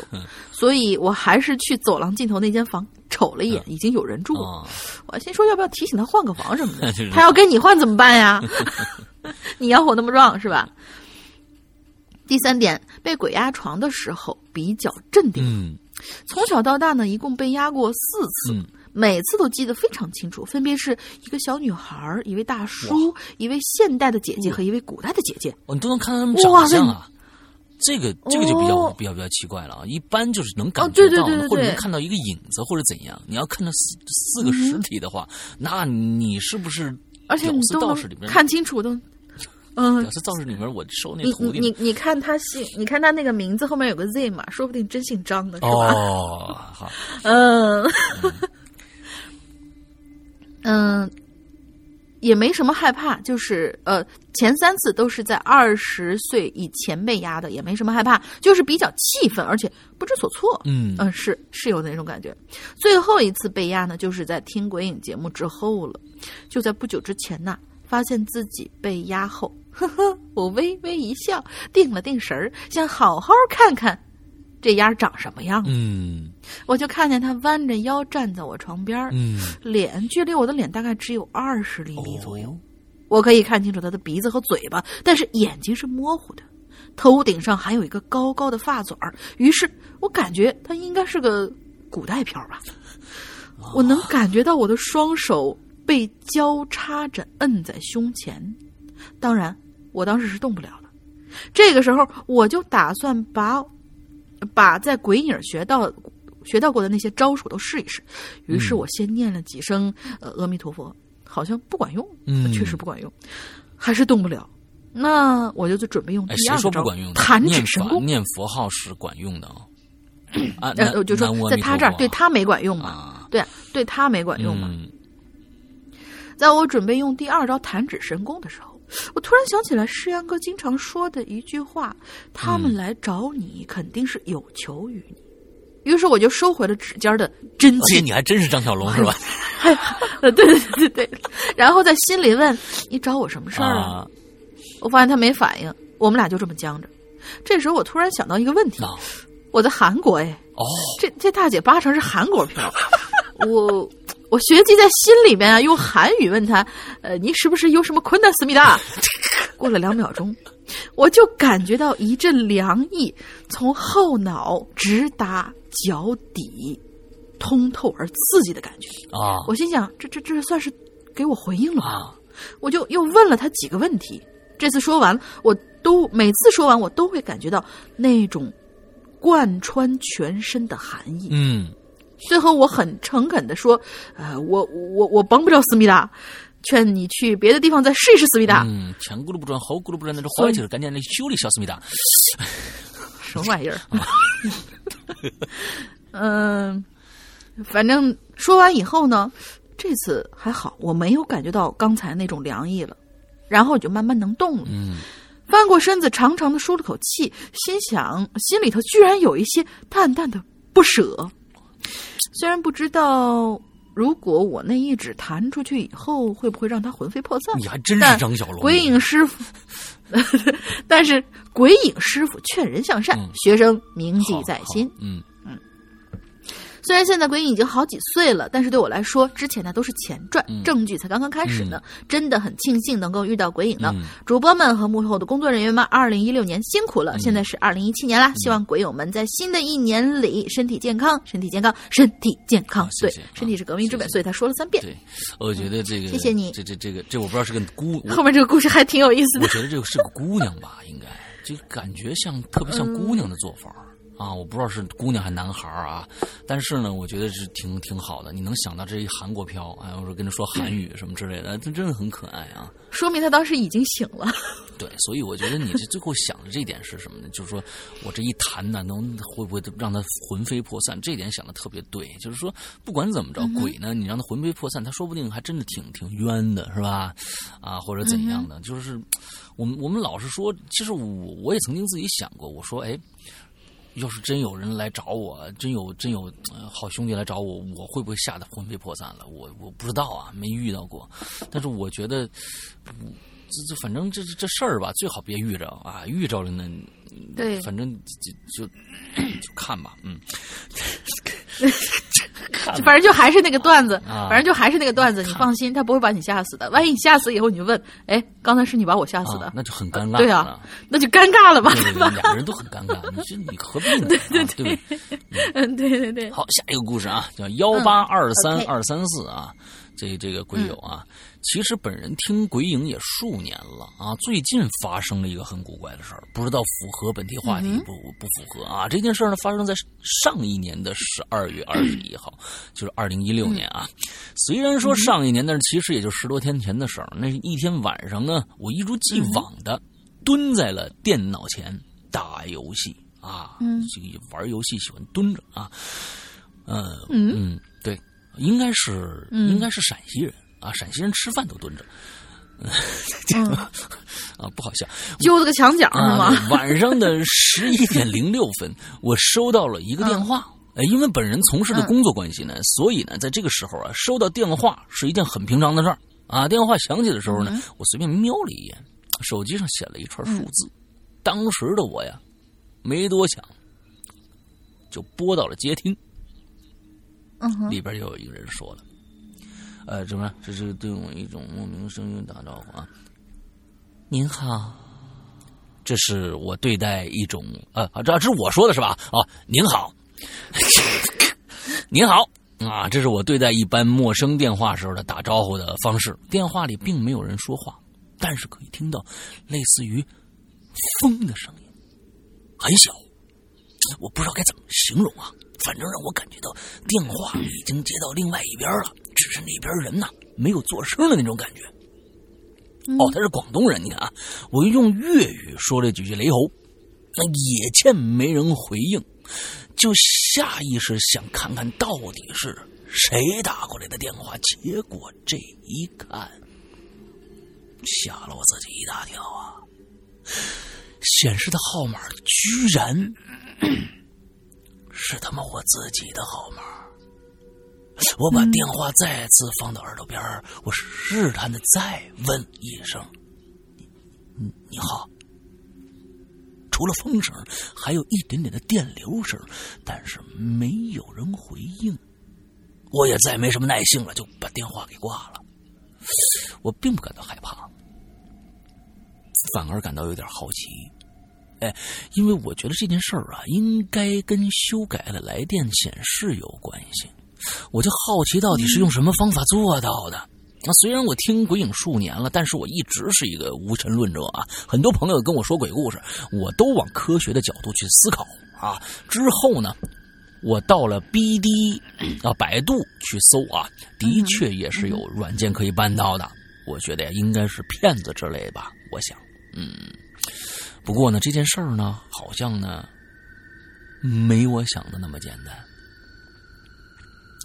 所以我还是去走廊尽头那间房瞅了一眼，已经有人住了。啊，我心说要不要提醒他换个房什么的，他要跟你换怎么办呀？你要我那么壮是吧？第三点，被鬼压床的时候比较镇定。嗯从小到大呢，一共被压过四次，嗯每次都记得非常清楚，分别是一个小女孩、一位大叔、一位现代的姐姐和一位古代的姐姐。哦，你都能看到他们哇长相啊。这个这个就比较、哦比较比较奇怪了啊！一般就是能感哦觉到，对对对对或者能看到一个影子或者怎样。你要看到四四个实体的话，那你是不是而且你都能道士里面看清楚都，嗯屌，丝道士里面我收那你徒弟你你你看他姓，你看他那个名字后面有个 Z 嘛，说不定真姓张的是吧？哦，好，嗯，嗯，也没什么害怕，就是呃，前三次都是在二十岁以前被压的，也没什么害怕，就是比较气愤，而且不知所措。嗯嗯，是是有那种感觉。最后一次被压呢，就是在听鬼影节目之后了，就在不久之前呐，发现自己被压后，呵呵，我微微一笑，定了定神儿，想好好看看这丫长什么样。嗯我就看见他弯着腰站在我床边脸距离我的脸大概只有二十厘米左右。哦我可以看清楚他的鼻子和嘴巴，但是眼睛是模糊的。头顶上还有一个高高的发嘴儿，于是我感觉他应该是个古代漂吧。我能感觉到我的双手被交叉着摁在胸前，当然，我当时是动不了的。这个时候，我就打算把把在鬼影学到学到过的那些招数都试一试。于是我先念了几声呃阿弥陀佛，好像不管用，嗯确实不管用，还是动不了。那我就准备用第二招说不管用的？弹指神功。念佛号是管用的啊。啊，呃，我就说在他这儿对他没管用嘛，啊，对啊，对他没管用嘛。嗯在我准备用第二招弹指神功的时候，我突然想起来诗阳哥经常说的一句话：“他们嗯来找你，肯定是有求于你。于是我就收回了指尖的真而且。你还真是张小龙是吧？呃，对对对对对，然后在心里问你找我什么事儿我发现他没反应，我们俩就这么僵着。这时候我突然想到一个问题那，我在韩国哎，哦，这这大姐八成是韩国票，我我学计在心里面啊，用韩语问他，呃，你是不是有什么困难思密达？过了两秒钟，我就感觉到一阵凉意从后脑直达脚底，通透而刺激的感觉。啊我心想，这这这算是给我回应了吧？啊，我就又问了他几个问题。这次说完，我都每次说完，我都会感觉到那种贯穿全身的寒意。嗯，最后，我很诚恳的说：“呃，我我我帮不了思密达，劝你去别的地方再试一试思密达。嗯，前轱辘不转后轱辘不转，那是坏气儿，赶紧来修理小思密达。什么玩意儿？嗯、反正说完以后呢，这次还好，我没有感觉到刚才那种凉意了，然后我就慢慢能动了。嗯，翻过身子，长长的舒了口气，心想心里头居然有一些淡淡的不舍。虽然不知道如果我那一指弹出去以后会不会让他魂飞魄散，你还真是但张小龙。鬼影师傅，但是鬼影师傅劝人向善，嗯学生铭记在心。嗯虽然现在鬼影已经好几岁了，但是对我来说，之前的都是前传，嗯正剧才刚刚开始呢。真的很庆幸能够遇到鬼影呢。嗯主播们和幕后的工作人员们，二零一六年辛苦了，嗯现在是二零一七年啦。希望鬼友们在新的一年里身体健康，身体健康，身体健康。对身体是革命之本，所以他说了三遍。对，我觉得这个，谢谢你这这这个这我不知道是个姑，后面这个故事还挺有意思的。我觉得这个是个姑娘吧，应该就感觉像特别像姑娘的做法。啊，我不知道是姑娘还是男孩儿啊，但是呢，我觉得是挺挺好的。你能想到这一韩国飘，哎，我说跟他说韩语什么之类的，他真的很可爱啊。说明他当时已经醒了。对，所以我觉得你这最后想的这一点是什么呢？就是说我这一谈呢，能会不会让他魂飞魄散？这一点想的特别对。就是说，不管怎么着，鬼呢，你让他魂飞魄散，他说不定还真的挺挺冤的，是吧？啊，或者怎样的？就是我们我们老是说，其实我我也曾经自己想过，我说，哎。要是真有人来找我，真有真有、好兄弟来找我，我会不会吓得魂飞魄散了？我我不知道啊，没遇到过。但是我觉得，这这反正这这事儿吧，最好别遇着啊，遇着了呢，对反正就就就看吧，嗯，反正就还是那个段子，啊反正就还是那个段子。你放心，他不会把你吓死的。万一你吓死以后，你就问，哎，刚才是你把我吓死的啊，，那就很尴尬。对啊，那就尴尬了吧，对对对，吧？两个人都很尴尬，你这你何必呢？对对对对。嗯，对对对，好，下一个故事啊，叫幺八二三二三四啊，这这个鬼友啊，其实本人听鬼影也数年了啊，最近发生了一个很古怪的事儿，不知道符合本题话题嗯不、不符合啊？这件事儿呢，发生在上一年的十二月二十一号，就是二零一六年啊。虽然说上一年，但是其实也就十多天前的事儿。那一天晚上呢，我一如既往的蹲在了电脑前打游戏啊，嗯这个玩游戏喜欢蹲着啊。呃嗯嗯，对，应该是、嗯应该是陕西人啊，陕西人吃饭都蹲着。嗯，啊，不好笑揪这个墙角晚上的十一点零六分，我收到了一个电话。呃，因为本人从事的工作关系呢，所以呢，在这个时候啊，收到电话是一件很平常的事儿啊。电话响起的时候呢，我随便瞄了一眼，手机上写了一串数字。当时的我呀，没多想，就拨到了接听。嗯，里边就有一个人说了：“呃，怎么？这是对我一种莫名声音打招呼啊。您好，这是我对待一种呃，这这是我说的是吧？哦，您好，您好啊，这是我对待一般陌生电话时候的打招呼的方式。电话里并没有人说话，但是可以听到类似于风的声音，很小。”我不知道该怎么形容啊，反正让我感觉到电话已经接到另外一边了，只是那边人呐没有做声的那种感觉。哦，他是广东人，你看啊，我用粤语说了几句雷吼，那也见没人回应，就下意识想看看到底是谁打过来的电话，结果这一看，吓了我自己一大跳啊！显示的号码居然是他妈我自己的号码。我把电话再次放到耳朵边我试探的再问一声：“你你好。”除了风声，还有一点点的电流声，但是没有人回应。我也再没什么耐性了，就把电话给挂了。我并不感到害怕，反而感到有点好奇。哎，因为我觉得这件事儿啊，应该跟修改了来电显示有关系。我就好奇，到底是用什么方法做到的？那虽然我听鬼影数年了，但是我一直是一个无神论者啊。很多朋友跟我说鬼故事，我都往科学的角度去思考啊。之后呢，我到了 B D 啊百度去搜啊，的确也是有软件可以办到的。我觉得呀，应该是骗子之类吧。我想，嗯。不过呢，这件事儿呢，好像呢，没我想的那么简单。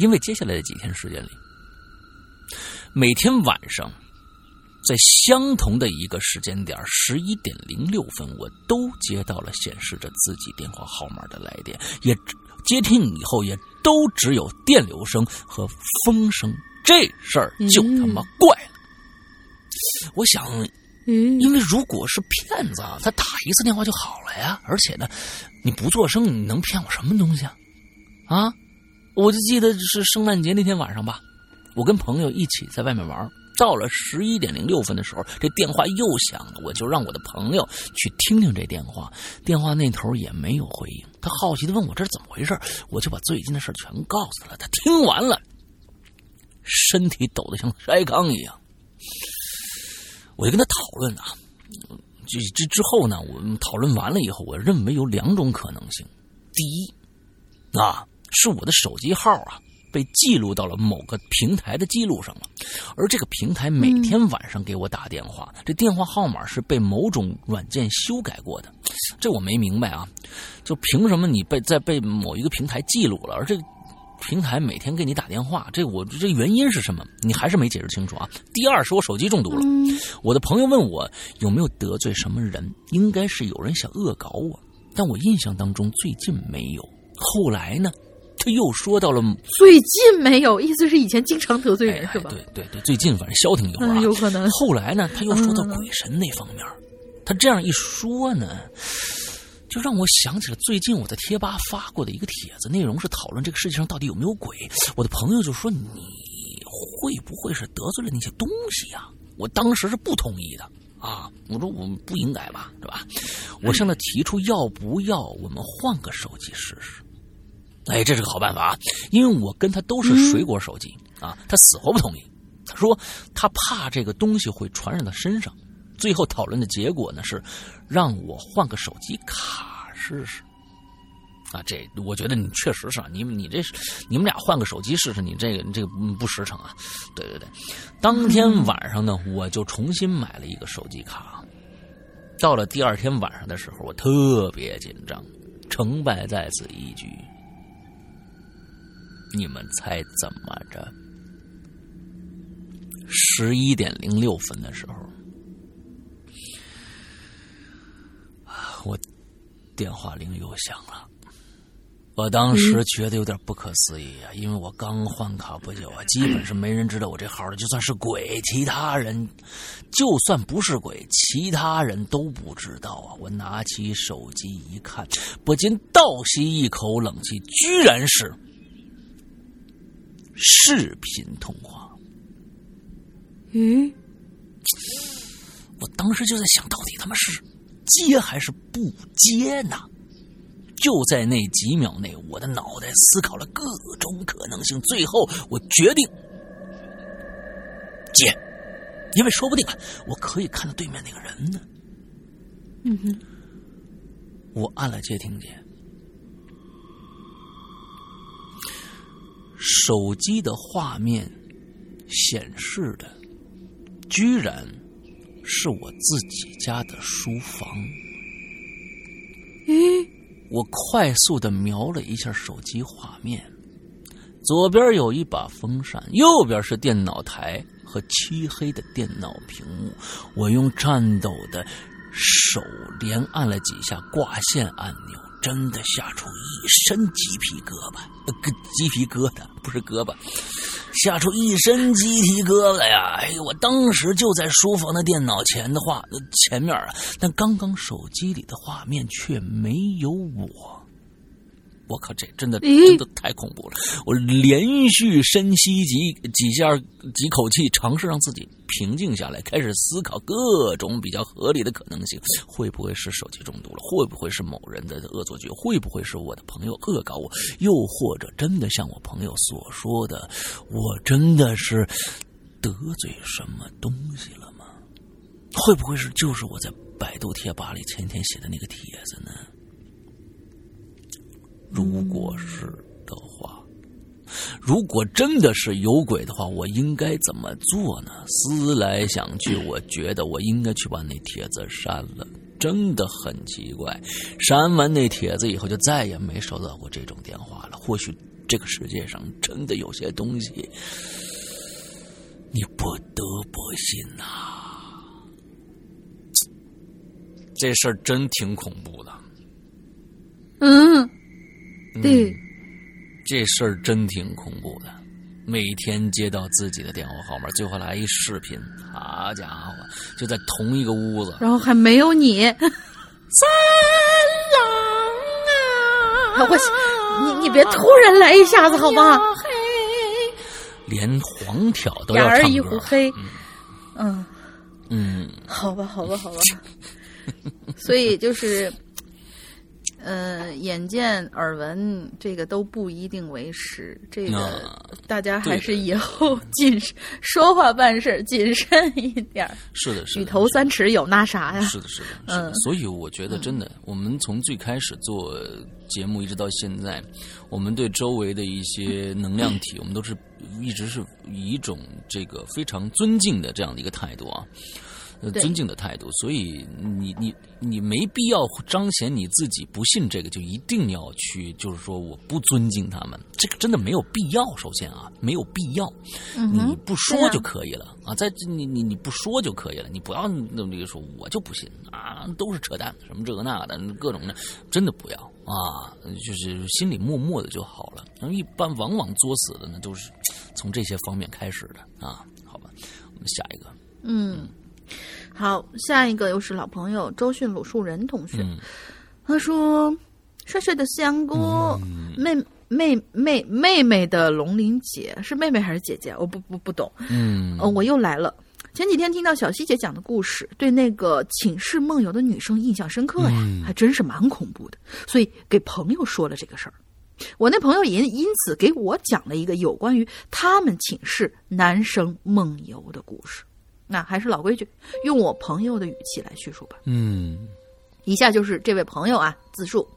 因为接下来的几天时间里，每天晚上在相同的一个时间点十一点零六分，我都接到了显示着自己电话号码的来电，也接听以后也都只有电流声和风声。这事儿就他妈怪了。我想。嗯因为如果是骗子，他打一次电话就好了呀。而且呢，你不做声，你能骗我什么东西啊？啊！我就记得是圣诞节那天晚上吧，我跟朋友一起在外面玩，到了十一点零六分的时候，这电话又响了。我就让我的朋友去听听这电话，电话那头也没有回应。他好奇的问我这是怎么回事，我就把最近的事全告诉了。他听完了，身体抖得像筛糠一样。我就跟他讨论啊，这这之后呢，我们讨论完了以后，我认为有两种可能性。第一，啊，是我的手机号啊被记录到了某个平台的记录上了，而这个平台每天晚上给我打电话，这电话号码是被某种软件修改过的，这我没明白啊，就凭什么你被在被某一个平台记录了，而这。平台每天给你打电话，这我这原因是什么？你还是没解释清楚啊。第二是我手机中毒了，我的朋友问我有没有得罪什么人，应该是有人想恶搞我，但我印象当中最近没有。后来呢，他又说到了最近没有，意思是以前经常得罪人是吧？对对对，最近反正消停一会儿啊，有可能。后来呢，他又说到鬼神那方面，他这样一说呢。就让我想起了最近我在贴吧发过的一个帖子，内容是讨论这个世界上到底有没有鬼。我的朋友就说：“你会不会是得罪了那些东西呀？”我当时是不同意的啊，我说我们不应该吧，对吧？我向他提出要不要我们换个手机试试？哎，这是个好办法啊，因为我跟他都是水果手机啊，他死活不同意。他说他怕这个东西会传染到身上。最后讨论的结果呢是，让我换个手机卡试试。啊，这我觉得你确实是，你你这是你们俩换个手机试试，你这个你这个不实诚啊。对对对，当天晚上呢，我就重新买了一个手机卡。到了第二天晚上的时候，我特别紧张，成败在此一举。你们猜怎么着？十一点零六分的时候。我电话铃又响了，我当时觉得有点不可思议啊，因为我刚换卡不久啊，基本是没人知道我这号的，就算是鬼，其他人就算不是鬼，其他人都不知道啊。我拿起手机一看，不禁倒吸一口冷气，居然是视频通话。嗯，我当时就在想到底他妈是。接还是不接呢？就在那几秒内，我的脑袋思考了各种可能性，最后我决定接，因为说不定啊我可以看到对面那个人呢。嗯哼，我按了接听键，手机的画面显示的居然。是我自己家的书房。咦，我快速的瞄了一下手机画面，左边有一把风扇，右边是电脑台和漆黑的电脑屏幕。我用颤抖的手连按了几下挂线按钮，真的吓出一身鸡皮疙瘩，呃，鸡皮疙瘩不是胳膊，吓出一身鸡皮疙瘩呀！哎呦，我当时就在书房的电脑前的话前面啊，但刚刚手机里的画面却没有我。我靠，这真的真的太恐怖了！我连续深吸几几下几口气，尝试让自己平静下来，开始思考各种比较合理的可能性：会不会是手机中毒了？会不会是某人的恶作剧？会不会是我的朋友恶搞我？又或者真的像我朋友所说的，我真的是得罪什么东西了吗？会不会是就是我在百度贴吧里前天写的那个帖子呢？如果是的话，如果真的是有鬼的话，我应该怎么做呢？思来想去，我觉得我应该去把那帖子删了。真的很奇怪，删完那帖子以后，就再也没收到过这种电话了。或许这个世界上真的有些东西，你不得不信呐。这事儿真挺恐怖的。嗯。对，这事儿真挺恐怖的。每天接到自己的电话号码，最后来一视频，好家伙，就在同一个屋子，然后还没有你。三郎啊！我，你你别突然来一下子好吗？连黄挑都要唱歌。一壶黑。嗯嗯，好吧，好吧，好吧。所以就是。呃，眼见耳闻，这个都不一定为实。这个大家还是以后谨慎说话办事谨慎一点。是的，是的举头三尺有那啥呀？是的，是的，嗯。所以我觉得，真的，我们从最开始做节目一直到现在，我们对周围的一些能量体，我们都是一直是以一种这个非常尊敬的这样的一个态度啊。尊敬的态度，所以你你你没必要彰显你自己不信这个，就一定要去，就是说我不尊敬他们，这个真的没有必要。首先啊，没有必要，你不说就可以了啊，在你你你不说就可以了，你不要那么说，我就不信啊，都是扯淡，什么这个那个的，各种的，真的不要啊，就是心里默默的就好了。然后一般往往作死的呢，都是从这些方面开始的啊。好吧，我们下一个，嗯。好，下一个又是老朋友周迅鲁树人同学，他说：“帅帅的四香哥，妹妹妹妹妹的龙鳞姐是妹妹还是姐姐？我不不不懂。嗯，呃，我又来了。前几天听到小希姐讲的故事，对那个寝室梦游的女生印象深刻呀，还真是蛮恐怖的，所以给朋友说了这个事儿。我那朋友也因此给我讲了一个有关于他们寝室男生梦游的故事。”那还是老规矩，用我朋友的语气来叙述吧。嗯，以下就是这位朋友啊自述。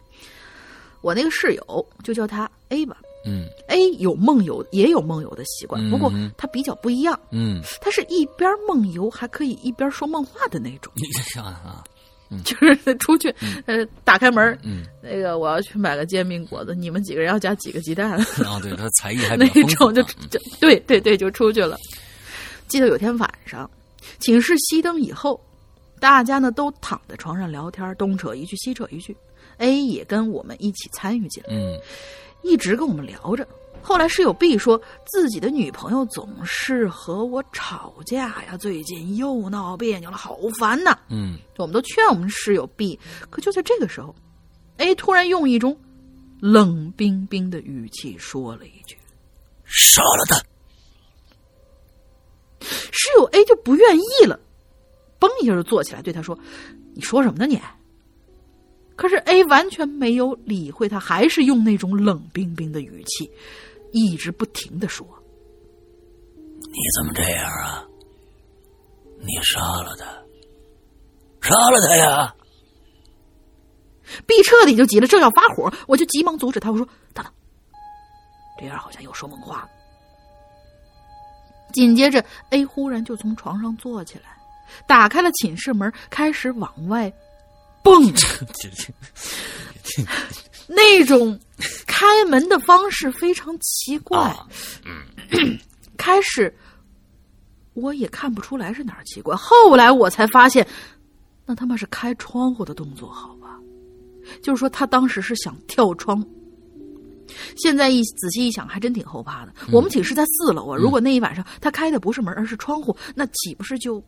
我那个室友就叫他 A 吧。嗯，A 有梦游，也有梦游的习惯，不过他比较不一样。嗯，他是一边梦游还可以一边说梦话的那种。你想啊，就是出去呃打开门，嗯，那个我要去买个煎饼果子，你们几个人要加几个鸡蛋？啊，对他才艺还 那种就就对对对就出去了。记得有天晚上。寝室熄灯以后，大家呢都躺在床上聊天，东扯一句西扯一句。A 也跟我们一起参与进来，嗯，一直跟我们聊着。后来室友 B 说自己的女朋友总是和我吵架呀，最近又闹别扭了，好烦呐。嗯，我们都劝我们室友 B，可就在这个时候，A 突然用一种冷冰冰的语气说了一句：“杀了他。”室友 A 就不愿意了，嘣一下就坐起来对他说：“你说什么呢你？”可是 A 完全没有理会他，还是用那种冷冰冰的语气，一直不停的说：“你怎么这样啊？你杀了他，杀了他呀！”B 彻底就急了，正要发火，我就急忙阻止他，我说：“等等，这样好像又说梦话了。”紧接着，A 忽然就从床上坐起来，打开了寝室门，开始往外蹦。那种开门的方式非常奇怪。开始我也看不出来是哪儿奇怪，后来我才发现，那他妈是开窗户的动作，好吧？就是说他当时是想跳窗。现在一仔细一想，还真挺后怕的。我们寝室在四楼啊，如果那一晚上他开的不是门，而是窗户，那岂不是就，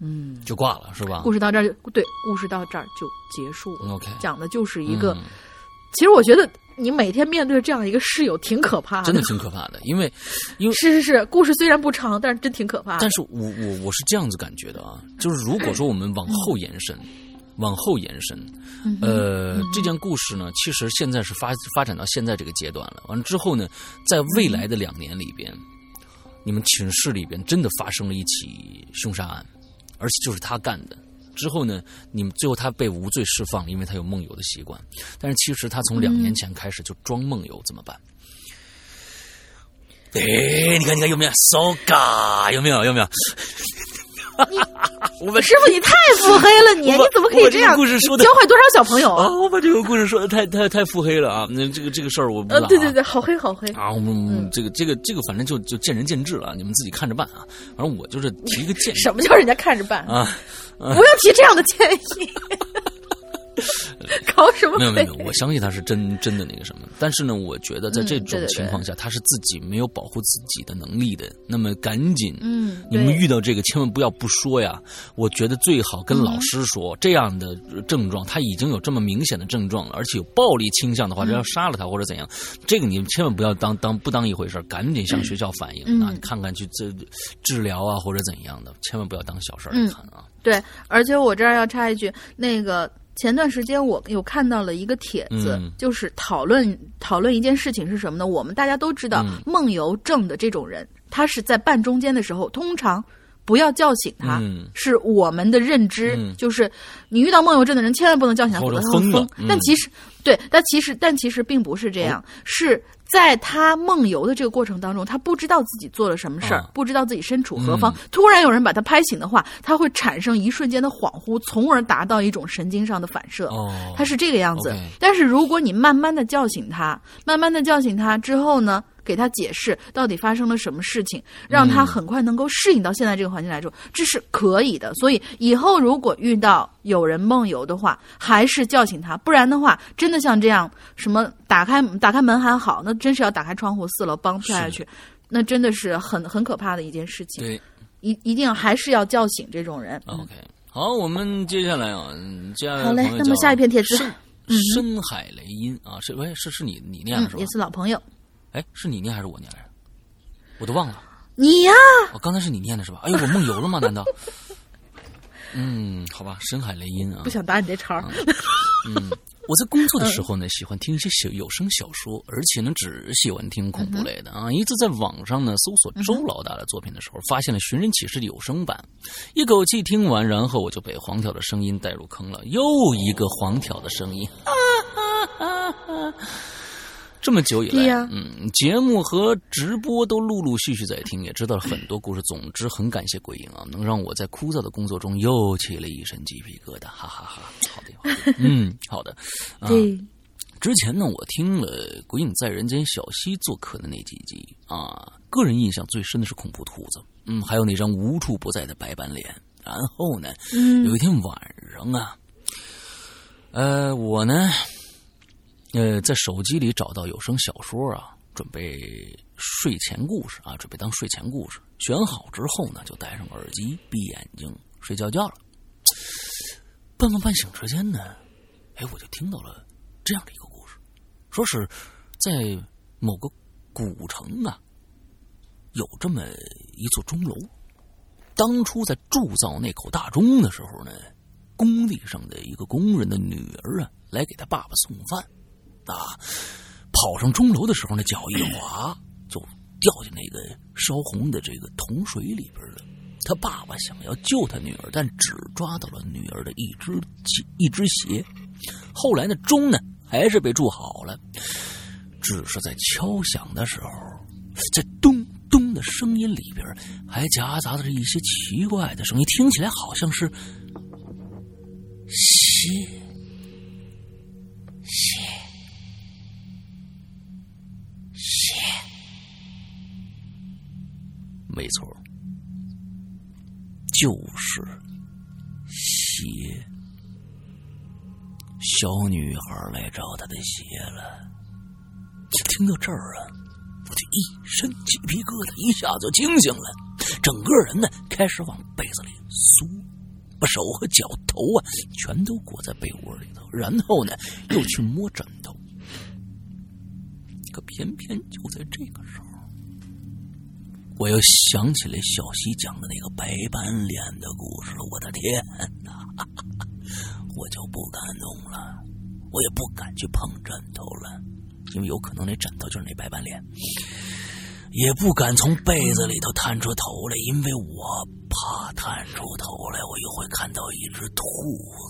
嗯，就挂了是吧？故事到这儿就对，故事到这儿就结束了。OK 讲的就是一个，嗯其实我觉得你每天面对这样一个室友挺可怕的真的挺可怕的，因为因为是是是，故事虽然不长，但是真挺可怕的。但是我我我是这样子感觉的啊，就是如果说我们往后延伸，往后延伸，嗯呃，这件故事呢，其实现在是发发展到现在这个阶段了。完了之后呢，在未来的两年里边，你们寝室里边真的发生了一起凶杀案，而且就是他干的。之后呢，你们最后他被无罪释放，因为他有梦游的习惯。但是其实他从两年前开始就装梦游，怎么办？哎，你看，你看有没有？so ga 有没有？有没有？我们师傅，你太腹黑了你，你怎么可以这样？这故事说的教坏多少小朋友啊，啊？我把这个故事说的太太太腹黑了啊！那这个这个事儿我不知道、呃，啊。对对对，好黑好黑。啊，我们这个这个这个，反正就就见仁见智了，你们自己看着办啊。反正我就是提一个建议 什么叫人家看着办？啊，不要提这样的建议。搞什么没有没有，我相信他是真真的那个什么。但是呢，我觉得在这种嗯对对对情况下，他是自己没有保护自己的能力的。那么赶紧，嗯你们遇到这个千万不要不说呀。我觉得最好跟老师说，这样的症状他已经有这么明显的症状了，而且有暴力倾向的话，嗯这要杀了他或者怎样，这个你们千万不要当当不当一回事儿赶紧向学校反映嗯啊，看看去治治疗啊或者怎样的，千万不要当小事儿看啊。对，而且我这儿要插一句，那个前段时间我有看到了一个帖子，嗯。就是讨论讨论一件事情是什么呢？我们大家都知道，嗯。梦游症的这种人，他是在半中间的时候，通常不要叫醒他，嗯。是我们的认知，嗯。就是你遇到梦游症的人，千万不能叫醒他，否则他会疯。嗯但其实对，但其实但其实并不是这样，是在他梦游的这个过程当中，他不知道自己做了什么事儿，啊不知道自己身处何方。嗯突然有人把他拍醒的话，他会产生一瞬间的恍惚，从而达到一种神经上的反射。哦，他是这个样子。但是如果你慢慢的叫醒他，慢慢的叫醒他之后呢，给他解释到底发生了什么事情，让他很快能够适应到现在这个环境来说，这是可以的。所以以后如果遇到有人梦游的话，还是叫醒他，不然的话，真的像这样什么打开打开门还好，那真是要打开窗户四楼帮跳下去，那真的是很很可怕的一件事情。对。一一定还是要叫醒这种人。OK，好，我们接下来啊，嗯接下来好嘞那么下一篇帖子深海雷音啊，是喂是是你你念的是，吧嗯也？是老朋友，哎，是你念还是我念来着？我都忘了。你呀、哦，刚才是你念的是吧？哎呦，我梦游了吗？难道？嗯，好吧，深海雷音啊不。想打你这茬儿。嗯，我在工作的时候呢，喜欢听一些小有声小说，而且呢，只喜欢听恐怖类的啊。一次在网上呢搜索周老大的作品的时候，发现了《寻人启事》的有声版，一口气听完，然后我就被黄条的声音带入坑了。又一个黄条的声音，这么久以来，嗯，节目和直播都陆陆续续在听，也知道了很多故事。总之，很感谢鬼影啊，能让我在枯燥的工作中又起了一身鸡皮疙瘩，哈哈哈好的，好的，嗯，好的。啊、对，之前呢，我听了鬼影在人间小溪做客的那几集啊，个人印象最深的是恐怖兔子，嗯，还有那张无处不在的白板脸。然后呢，嗯有一天晚上啊，呃，我呢，呃，在手机里找到有声小说啊，准备睡前故事啊，准备当睡前故事。选好之后呢，就戴上耳机，闭眼睛睡觉觉了。半梦半醒之间呢，哎，我就听到了这样的一个故事，说是在某个古城啊，有这么一座钟楼。当初在铸造那口大钟的时候呢，工地上的一个工人的女儿啊，来给他爸爸送饭，啊，跑上钟楼的时候那，脚一滑就掉进那个烧红的这个铜水里边了。他爸爸想要救他女儿，但只抓到了女儿的一只一只鞋。后来呢，钟呢还是被铸好了，只是在敲响的时候，在咚咚的声音里边，还夹杂着一些奇怪的声音，听起来好像是鞋没错，就是鞋小女孩来找他的鞋了。听到这儿啊，我就一身鸡皮疙瘩，一下就清醒了，整个人呢开始往被子里缩，把手和脚头啊全都裹在被窝里头，然后呢又去摸枕头。可偏偏就在这个时候，我又想起来小西讲的那个白斑脸的故事了。我的天哪！我就不敢动了，我也不敢去碰枕头了，因为有可能那枕头就是那白斑脸。也不敢从被子里头探出头来，因为我怕探出头来，我又会看到一只兔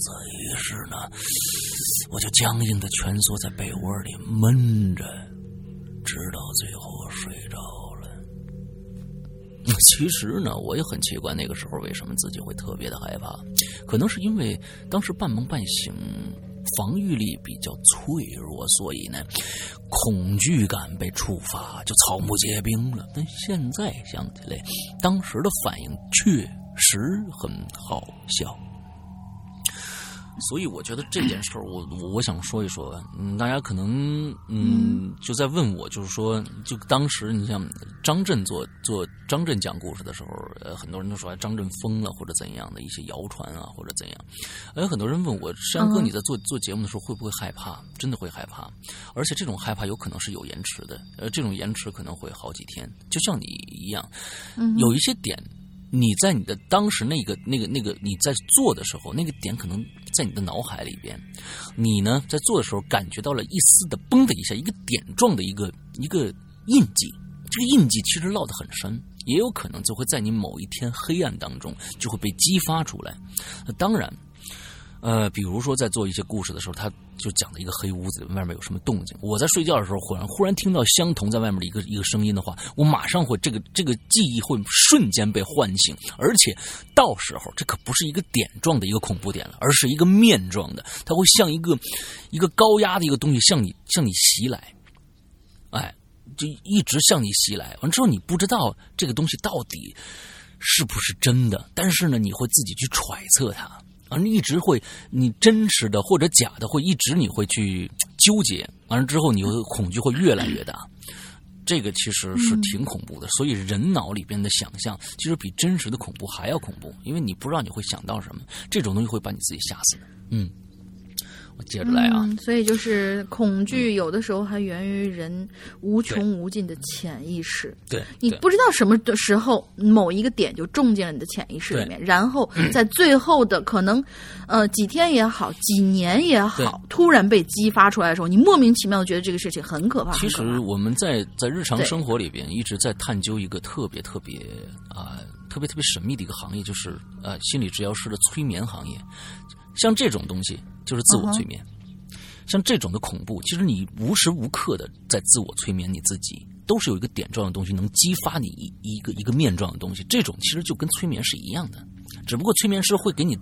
子。于是呢，我就僵硬的蜷缩在被窝里闷着，直到最后睡着。其实呢，我也很奇怪，那个时候为什么自己会特别的害怕？可能是因为当时半梦半醒，防御力比较脆弱，所以呢，恐惧感被触发就草木皆兵了。但现在想起来，当时的反应确实很好笑。所以我觉得这件事儿，我我我想说一说。嗯，大家可能嗯就在问我，就是说，就当时你像张震做做张震讲故事的时候，呃，很多人都说张震疯了或者怎样的一些谣传啊，或者怎样。还有很多人问我，山哥你在做做节目的时候会不会害怕？真的会害怕，而且这种害怕有可能是有延迟的，呃，这种延迟可能会好几天，就像你一样，有一些点。你在你的当时那个那个那个你在做的时候，那个点可能在你的脑海里边，你呢在做的时候感觉到了一丝的嘣的一下，一个点状的一个一个印记。这个印记其实烙得很深，也有可能就会在你某一天黑暗当中就会被激发出来。当然。呃，比如说在做一些故事的时候，他就讲的一个黑屋子，外面有什么动静。我在睡觉的时候，忽然忽然听到相同在外面的一个一个声音的话，我马上会这个这个记忆会瞬间被唤醒，而且到时候这可不是一个点状的一个恐怖点了，而是一个面状的，它会像一个一个高压的一个东西向你向你袭来，哎，就一直向你袭来。完之后，你不知道这个东西到底是不是真的，但是呢，你会自己去揣测它。反正一直会，你真实的或者假的，会一直你会去纠结。完了之后，你的恐惧会越来越大。这个其实是挺恐怖的。所以人脑里边的想象，其实比真实的恐怖还要恐怖，因为你不知道你会想到什么。这种东西会把你自己吓死的。嗯。接着来啊！所以就是恐惧，有的时候还源于人无穷无尽的潜意识。对，你不知道什么的时候，某一个点就种进了你的潜意识里面，然后在最后的可能，呃，几天也好，几年也好，突然被激发出来的时候，你莫名其妙的觉得这个事情很可怕。其实我们在在日常生活里边一直在探究一个特别特别啊，特别特别神秘的一个行业，就是呃，心理治疗师的催眠行业。像这种东西就是自我催眠，像这种的恐怖，其实你无时无刻的在自我催眠你自己，都是有一个点状的东西能激发你一一个一个面状的东西。这种其实就跟催眠是一样的，只不过催眠师会给你，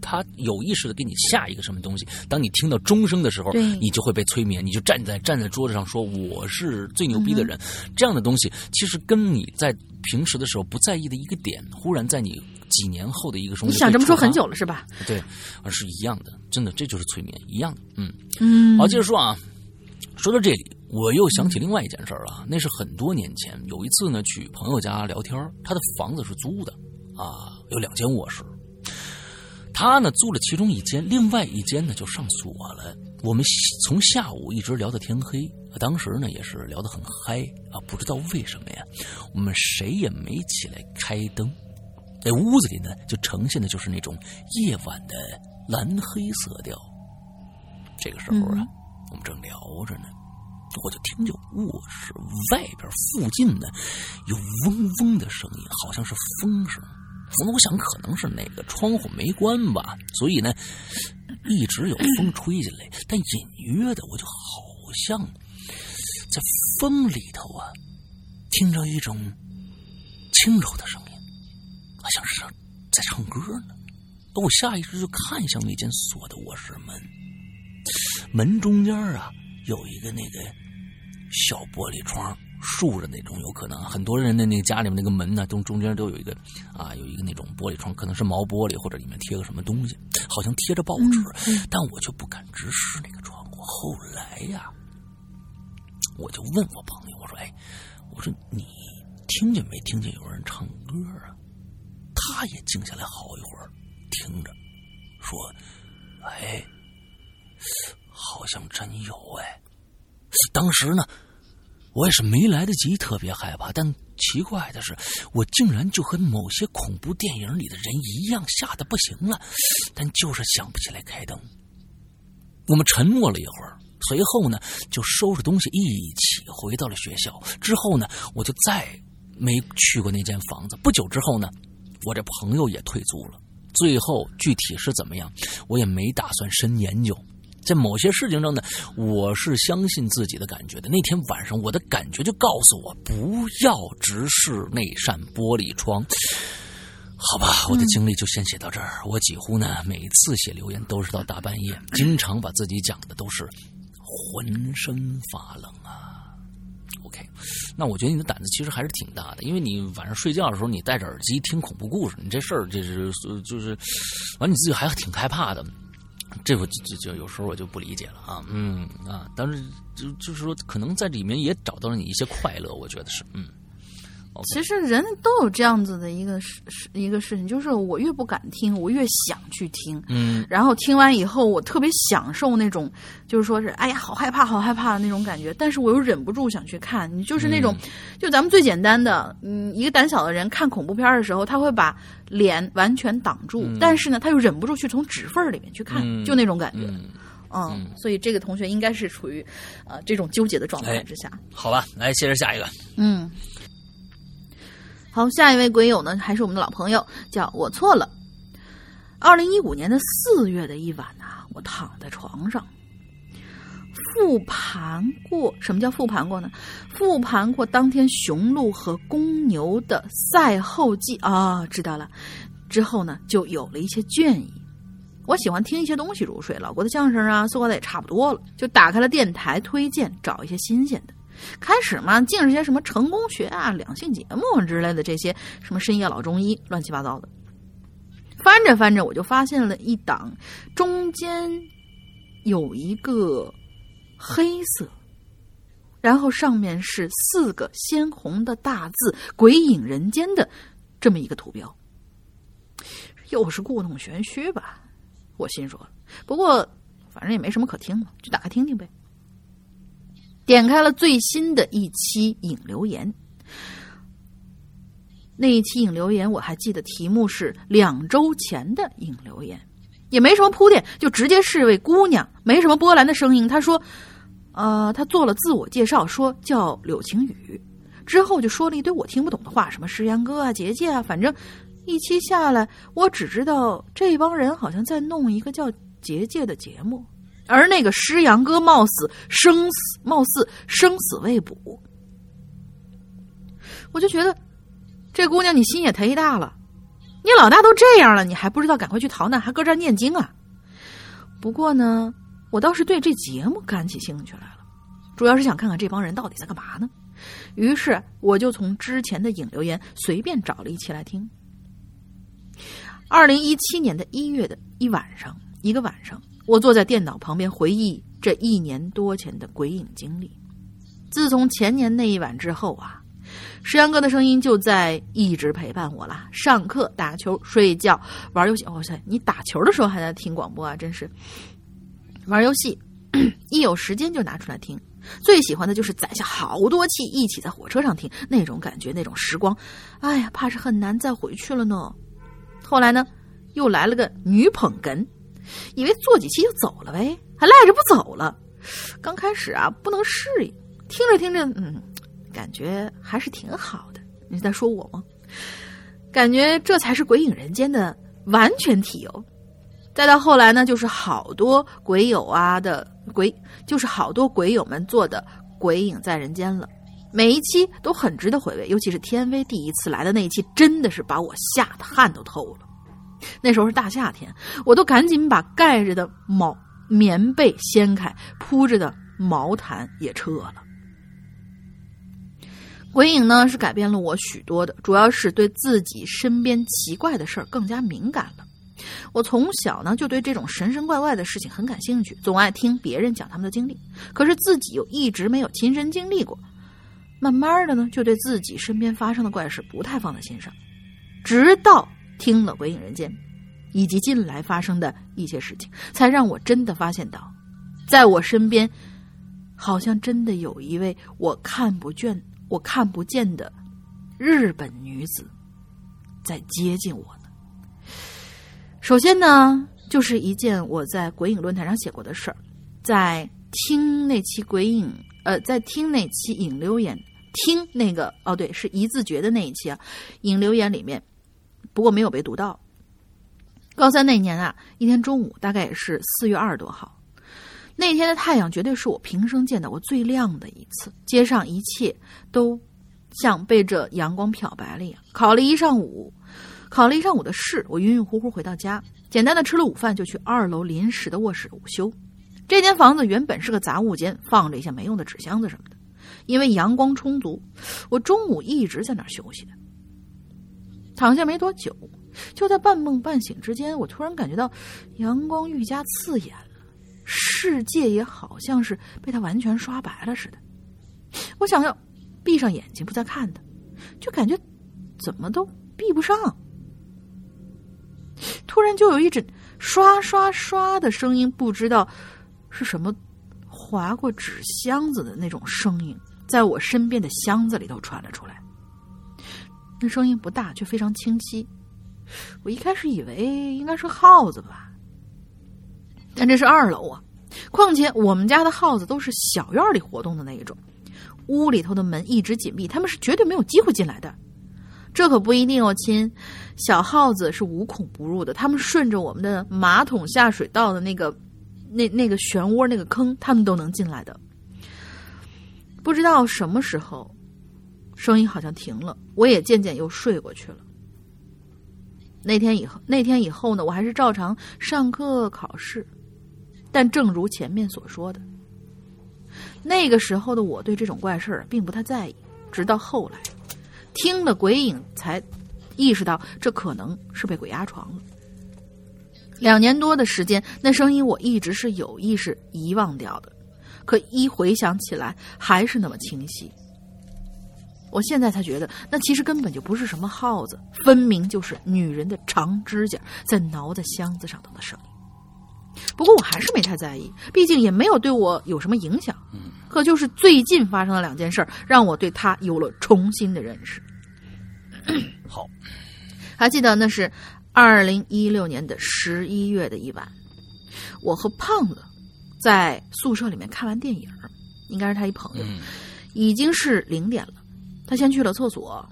他有意识的给你下一个什么东西。当你听到钟声的时候，你就会被催眠，你就站在站在桌子上说我是最牛逼的人。这样的东西其实跟你在平时的时候不在意的一个点，忽然在你。几年后的一个什么，你想这么说很久了是吧？对，而是一样的，真的，这就是催眠一样的。嗯嗯，好，接着说啊，说到这里，我又想起另外一件事儿了。那是很多年前，有一次呢，去朋友家聊天，他的房子是租的啊，有两间卧室，他呢租了其中一间，另外一间呢就上锁了。我们从下午一直聊到天黑，当时呢也是聊得很嗨啊，不知道为什么呀，我们谁也没起来开灯。在屋子里呢，就呈现的就是那种夜晚的蓝黑色调。这个时候啊，我们正聊着呢，我就听见卧室外边附近呢有嗡嗡的声音，好像是风声。那我想可能是哪个窗户没关吧，所以呢一直有风吹进来，但隐约的我就好像在风里头啊听着一种轻柔的声音。好像是在唱歌呢，我下意识就看向那间锁的卧室门，门中间啊有一个那个小玻璃窗，竖着那种，有可能很多人的那个家里面那个门呢，都中间都有一个啊，有一个那种玻璃窗，可能是毛玻璃或者里面贴个什么东西，好像贴着报纸，但我就不敢直视那个窗户。后来呀，我就问我朋友，我说：“哎，我说你听见没听见有人唱歌啊？”他也静下来好一会儿，听着，说：“哎，好像真有哎。”当时呢。我也是没来得及特别害怕，但奇怪的是，我竟然就和某些恐怖电影里的人一样，吓得不行了，但就是想不起来开灯。我们沉默了一会儿，随后呢，就收拾东西一起回到了学校。之后呢，我就再没去过那间房子。不久之后呢，我这朋友也退租了。最后具体是怎么样，我也没打算深研究。在某些事情上呢，我是相信自己的感觉的。那天晚上，我的感觉就告诉我不要直视那扇玻璃窗。好吧，我的经历就先写到这儿。我几乎呢每次写留言都是到大半夜，经常把自己讲的都是浑身发冷啊。OK，那我觉得你的胆子其实还是挺大的，因为你晚上睡觉的时候你戴着耳机听恐怖故事，你这事儿这是就是完你自己还挺害怕的。这我就就有时候我就不理解了啊，嗯啊，但是就就是说，可能在里面也找到了你一些快乐，我觉得是，嗯。其实人都有这样子的一个事事一个事情，就是我越不敢听，我越想去听。嗯，然后听完以后，我特别享受那种，就是说是哎呀，好害怕，好害怕的那种感觉。但是我又忍不住想去看。你就是那种，就咱们最简单的，嗯，一个胆小的人看恐怖片的时候，他会把脸完全挡住，但是呢，他又忍不住去从指缝里面去看，就那种感觉。嗯，所以这个同学应该是处于呃这种纠结的状态之下。好吧，来接着下一个。嗯。好，下一位鬼友呢，还是我们的老朋友，叫我错了。二零一五年的四月的一晚呐，我躺在床上，复盘过。什么叫复盘过呢？复盘过当天雄鹿和公牛的赛后记啊，知道了。之后呢，就有了一些倦意。我喜欢听一些东西入睡，老郭的相声啊，说的也差不多了，就打开了电台推荐，找一些新鲜的。开始嘛，净是些什么成功学啊、两性节目之类的这些，什么深夜老中医，乱七八糟的。翻着翻着，我就发现了一档，中间有一个黑色，然后上面是四个鲜红的大字“鬼影人间”的这么一个图标。又是故弄玄虚吧？我心说。不过反正也没什么可听的，就打开听听呗。点开了最新的一期影留言，那一期影留言我还记得题目是两周前的影留言，也没什么铺垫，就直接是位姑娘，没什么波澜的声音。她说：“呃，她做了自我介绍，说叫柳晴雨，之后就说了一堆我听不懂的话，什么石阳哥啊、杰杰啊，反正一期下来，我只知道这帮人好像在弄一个叫杰杰的节目。”而那个师阳哥貌似生死，貌似生死未卜，我就觉得这姑娘你心也忒大了，你老大都这样了，你还不知道赶快去逃难，还搁这念经啊？不过呢，我倒是对这节目感起兴趣来了，主要是想看看这帮人到底在干嘛呢。于是我就从之前的影留言随便找了一期来听。二零一七年的一月的一晚上，一个晚上。我坐在电脑旁边回忆这一年多前的鬼影经历。自从前年那一晚之后啊，石阳哥的声音就在一直陪伴我了。上课、打球、睡觉、玩游戏。哇塞，你打球的时候还在听广播啊？真是。玩游戏，一有时间就拿出来听。最喜欢的就是攒下好多期一起在火车上听，那种感觉，那种时光，哎呀，怕是很难再回去了呢。后来呢，又来了个女捧哏。以为做几期就走了呗，还赖着不走了。刚开始啊，不能适应，听着听着，嗯，感觉还是挺好的。你在说我吗？感觉这才是鬼影人间的完全体哦。再到后来呢，就是好多鬼友啊的鬼，就是好多鬼友们做的鬼影在人间了。每一期都很值得回味，尤其是天威第一次来的那一期，真的是把我吓得汗都透了。那时候是大夏天，我都赶紧把盖着的毛棉被掀开，铺着的毛毯也撤了。鬼影呢是改变了我许多的，主要是对自己身边奇怪的事儿更加敏感了。我从小呢就对这种神神怪怪的事情很感兴趣，总爱听别人讲他们的经历，可是自己又一直没有亲身经历过。慢慢的呢，就对自己身边发生的怪事不太放在心上，直到听了《鬼影人间》，以及近来发生的一些事情，才让我真的发现到，在我身边，好像真的有一位我看不见、我看不见的日本女子在接近我呢。首先呢，就是一件我在鬼影论坛上写过的事儿，在听那期鬼影，呃，在听那期影留言。听那个哦，对，是一字诀的那一期啊，引留言里面，不过没有被读到。高三那年啊，一天中午，大概也是四月二十多号，那天的太阳绝对是我平生见到过最亮的一次，街上一切都像被这阳光漂白了一样。考了一上午，考了一上午的试，我晕晕乎乎回到家，简单的吃了午饭，就去二楼临时的卧室午休。这间房子原本是个杂物间，放着一些没用的纸箱子什么的。因为阳光充足，我中午一直在那儿休息的。躺下没多久，就在半梦半醒之间，我突然感觉到阳光愈加刺眼了，世界也好像是被它完全刷白了似的。我想要闭上眼睛不再看它，就感觉怎么都闭不上。突然就有一阵刷刷刷的声音，不知道是什么。划过纸箱子的那种声音，在我身边的箱子里头传了出来。那声音不大，却非常清晰。我一开始以为应该是耗子吧，但这是二楼啊。况且我们家的耗子都是小院里活动的那一种，屋里头的门一直紧闭，他们是绝对没有机会进来的。这可不一定哦，亲。小耗子是无孔不入的，他们顺着我们的马桶下水道的那个。那那个漩涡那个坑，他们都能进来的。不知道什么时候，声音好像停了，我也渐渐又睡过去了。那天以后，那天以后呢，我还是照常上课考试。但正如前面所说的，那个时候的我对这种怪事儿并不太在意。直到后来，听了鬼影，才意识到这可能是被鬼压床了。两年多的时间，那声音我一直是有意识遗忘掉的，可一回想起来还是那么清晰。我现在才觉得，那其实根本就不是什么耗子，分明就是女人的长指甲在挠在箱子上头的声音。不过我还是没太在意，毕竟也没有对我有什么影响。可就是最近发生的两件事，让我对他有了重新的认识。好，还记得那是。二零一六年的十一月的一晚，我和胖子在宿舍里面看完电影，应该是他一朋友，已经是零点了。他先去了厕所，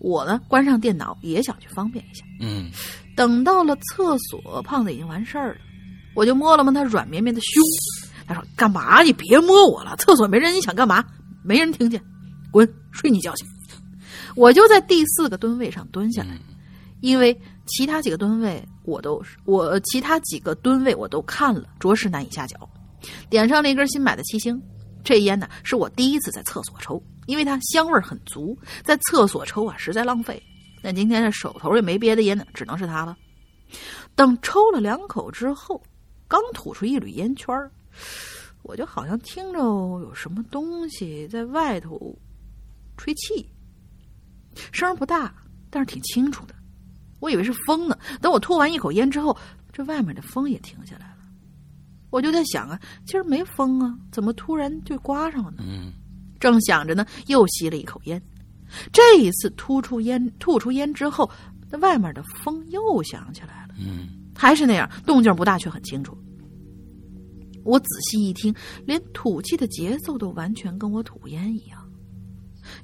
我呢关上电脑也想去方便一下。嗯，等到了厕所，胖子已经完事儿了，我就摸了摸他软绵绵的胸。他说：“干嘛？你别摸我了，厕所没人，你想干嘛？没人听见，滚，睡你觉去。”我就在第四个蹲位上蹲下来，因为。其他几个蹲位我都我其他几个蹲位我都看了，着实难以下脚。点上了一根新买的七星，这烟呢是我第一次在厕所抽，因为它香味很足，在厕所抽啊实在浪费。但今天这手头也没别的烟呢，只能是它了。等抽了两口之后，刚吐出一缕烟圈我就好像听着有什么东西在外头吹气，声不大，但是挺清楚的。我以为是风呢，等我吐完一口烟之后，这外面的风也停下来。我就在想啊，今儿没风啊，怎么突然就刮上了呢？嗯，正想着呢，又吸了一口烟。这一次吐出烟，吐出烟之后，那外面的风又响起来了。嗯，还是那样，动静不大，却很清楚。我仔细一听，连吐气的节奏都完全跟我吐烟一样。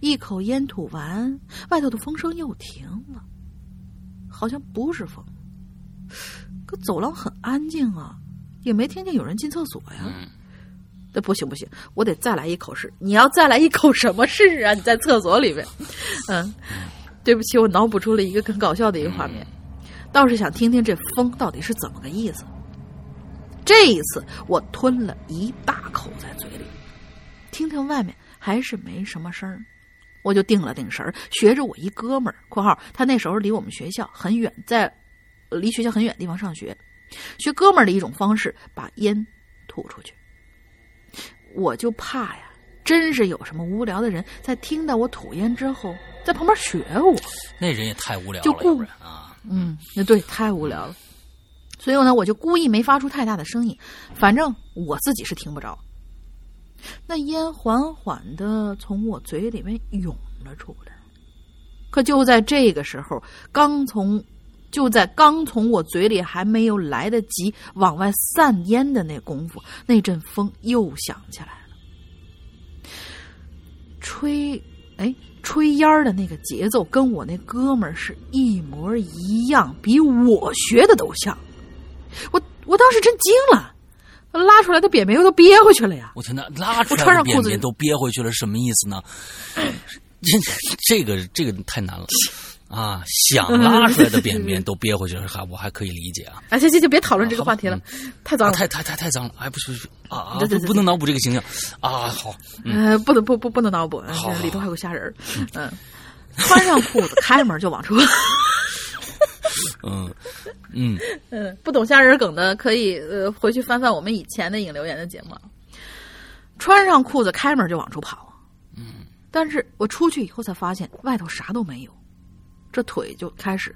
一口烟吐完，外头的风声又停了。好像不是风，可走廊很安静啊，也没听见有人进厕所呀。那不行不行，我得再来一口试。你要再来一口什么试啊？你在厕所里面，嗯，对不起，我脑补出了一个更搞笑的一个画面，倒是想听听这风到底是怎么个意思。这一次我吞了一大口在嘴里，听听外面还是没什么声儿，我就定了定神儿，学着我一哥们儿（括号他那时候离我们学校很远，在呃离学校很远的地方上学），学哥们儿的一种方式，把烟吐出去。我就怕呀，真是有什么无聊的人在听到我吐烟之后，在旁边学我。那人也太无聊了，就故要不然啊，嗯，那对，太无聊了。所以呢，我就故意没发出太大的声音，反正我自己是听不着。那烟缓缓的从我嘴里面涌了出来，可就在这个时候，刚从就在刚从我嘴里还没有来得及往外散烟的那功夫，那阵风又响起来了，吹，哎，吹烟儿的那个节奏跟我那哥们儿是一模一样，比我学的都像。我我当时真惊了，拉出来的便便又都憋回去了呀。我天哪，拉出来的穿上裤子便便都憋回去了，什么意思呢？这这个这个太难了啊！想拉出来的便便都憋回去了，还我还可以理解啊。哎，行行行，别讨论这个话题了，太脏了。啊太太太太脏了！哎，不是不是啊啊，不不能脑补这个形象啊！好，呃，不能不不不能脑补，里头还有个虾仁儿。嗯，穿上裤子，开门就往出。嗯 嗯，嗯，不懂虾仁梗的可以呃回去翻翻我们以前的引留言的节目啊。穿上裤子，开门就往出跑。嗯，但是我出去以后才发现外头啥都没有，这腿就开始，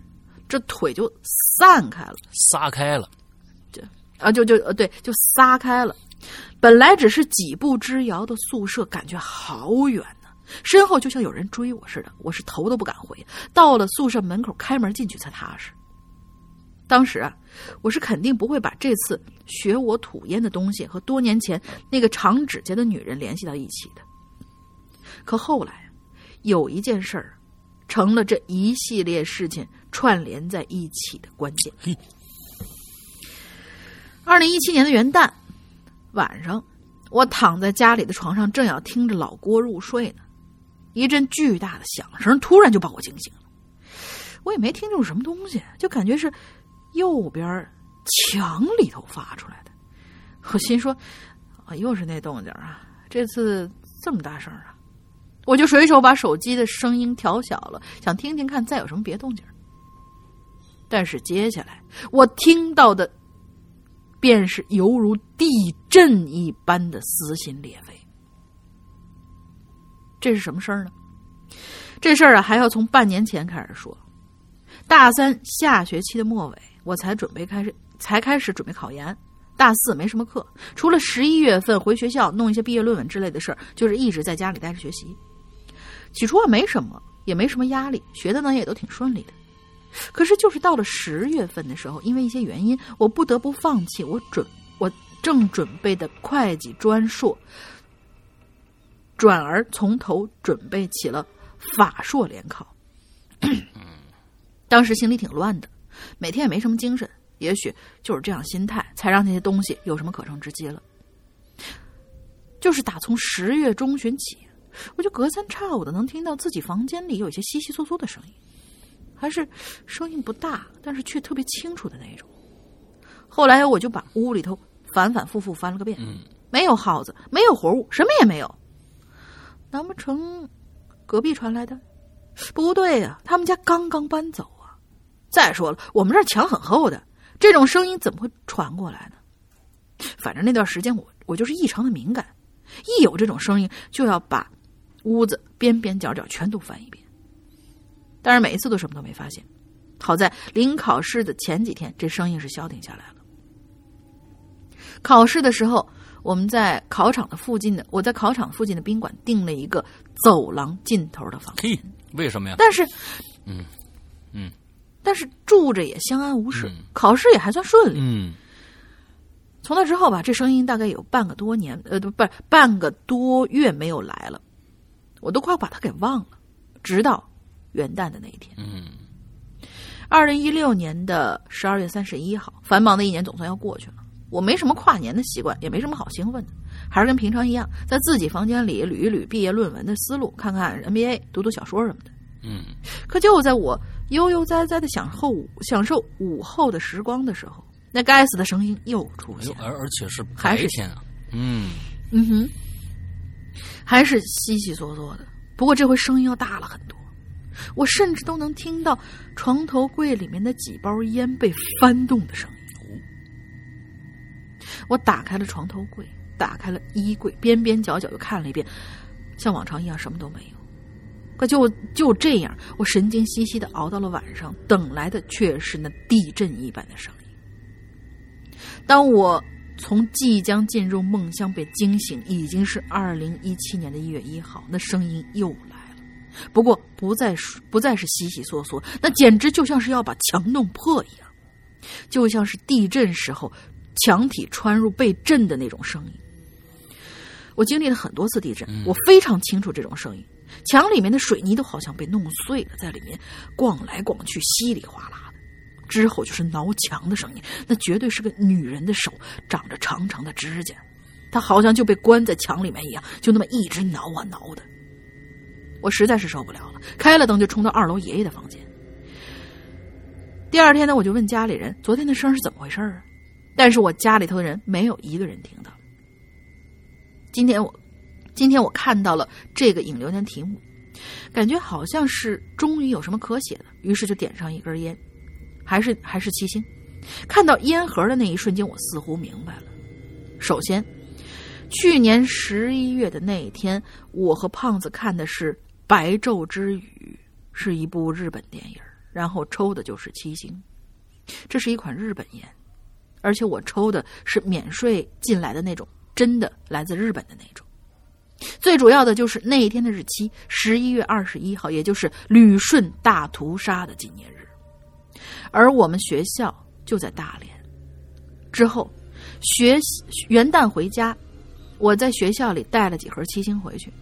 这腿就散开了。撒开了，啊，就就呃，对，就撒开了。本来只是几步之遥的宿舍，感觉好远呢、身后就像有人追我似的，我是头都不敢回。到了宿舍门口，开门进去才踏实。当时啊，我是肯定不会把这次学我吐烟的东西和多年前那个长指甲的女人联系到一起的。可后来，有一件事儿，成了这一系列事情串联在一起的关键。二零一七年的元旦晚上，我躺在家里的床上，正要听着老郭入睡呢，一阵巨大的响声突然就把我惊醒了。我也没听清楚什么东西，就感觉是右边墙里头发出来的。我心说：“啊，又是那动静啊！这次这么大声啊！”我就随手把手机的声音调小了，想听听看再有什么别动静。但是接下来我听到的便是犹如地震一般的撕心裂肺。这是什么事儿呢？这事儿啊，还要从半年前开始说。大三下学期的末尾，我才准备开始，才开始准备考研。大四没什么课，除了十一月份回学校弄一些毕业论文之类的事儿，就是一直在家里待着学习。起初啊，没什么，也没什么压力，学的呢也都挺顺利的。可是，就是到了十月份的时候，因为一些原因，我不得不放弃我准我正准备的会计专硕，转而从头准备起了法硕联考。当时心里挺乱的，每天也没什么精神，也许就是这样心态，才让那些东西有什么可乘之机了。就是打从十月中旬起，我就隔三差五的能听到自己房间里有一些悉悉嗦嗦的声音。还是声音不大，但是却特别清楚的那种。后来我就把屋里头反反复复翻了个遍，嗯没有耗子，没有活物，什么也没有。难不成隔壁传来的？不对呀、他们家刚刚搬走啊。再说了，我们这墙很厚的，这种声音怎么会传过来呢？反正那段时间我我就是异常的敏感，一有这种声音就要把屋子边边角角全都翻一遍。但是每一次都什么都没发现。好在临考试的前几天，这声音是消停下来了。考试的时候，我们在考场的附近的，我在考场附近的宾馆订了一个走廊尽头的房间，嘿，为什么呀？但是，嗯嗯，但是住着也相安无事，嗯考试也还算顺利。嗯从那之后吧，这声音大概有半个多年，呃，不是半个多月没有来了，我都快把它给忘了，直到元旦的那一天。嗯二零一六年的十二月三十一号，繁忙的一年总算要过去了。我没什么跨年的习惯，也没什么好兴奋的，还是跟平常一样，在自己房间里捋一捋毕业论文的思路，看看 NBA，读读小说什么的。嗯可就在我悠悠哉哉的享受午享受午后的时光的时候，那该死的声音又出现了。而而且是还是白天啊，嗯嗯哼，还是稀稀索索的，不过这回声音要大了很多，我甚至都能听到床头柜里面的几包烟被翻动的声音。我打开了床头柜，打开了衣柜，边边角角又看了一遍，像往常一样什么都没有。可就就这样，我神经兮兮的熬到了晚上，等来的却是那地震一般的声音。当我从即将进入梦乡被惊醒，已经是二零一七年的一月一号，那声音又来了，不过不再是不再是悉悉嗦嗦，那简直就像是要把墙弄破一样，就像是地震时候。墙体穿入被震的那种声音，我经历了很多次地震，我非常清楚这种声音。墙里面的水泥都好像被弄碎了，在里面逛来逛去，稀里哗啦的。之后就是挠墙的声音，那绝对是个女人的手，长着长长的指甲，她好像就被关在墙里面一样，就那么一直挠啊挠的。我实在是受不了了，开了灯就冲到二楼爷爷的房间。第二天呢，我就问家里人，昨天的声是怎么回事啊？但是我家里头的人没有一个人听到。今天我，今天我看到了这个引流年题目，感觉好像是终于有什么可写的，于是就点上一根烟，还是还是七星。看到烟盒的那一瞬间，我似乎明白了。首先，去年十一月的那一天，我和胖子看的是《白昼之雨》，是一部日本电影，然后抽的就是七星，这是一款日本烟。而且我抽的是免税进来的那种，真的来自日本的那种。最主要的就是那一天的日期，十一月二十一号，也就是旅顺大屠杀的纪念日。而我们学校就在大连。之后，学元旦回家，我在学校里带了几盒七星回去。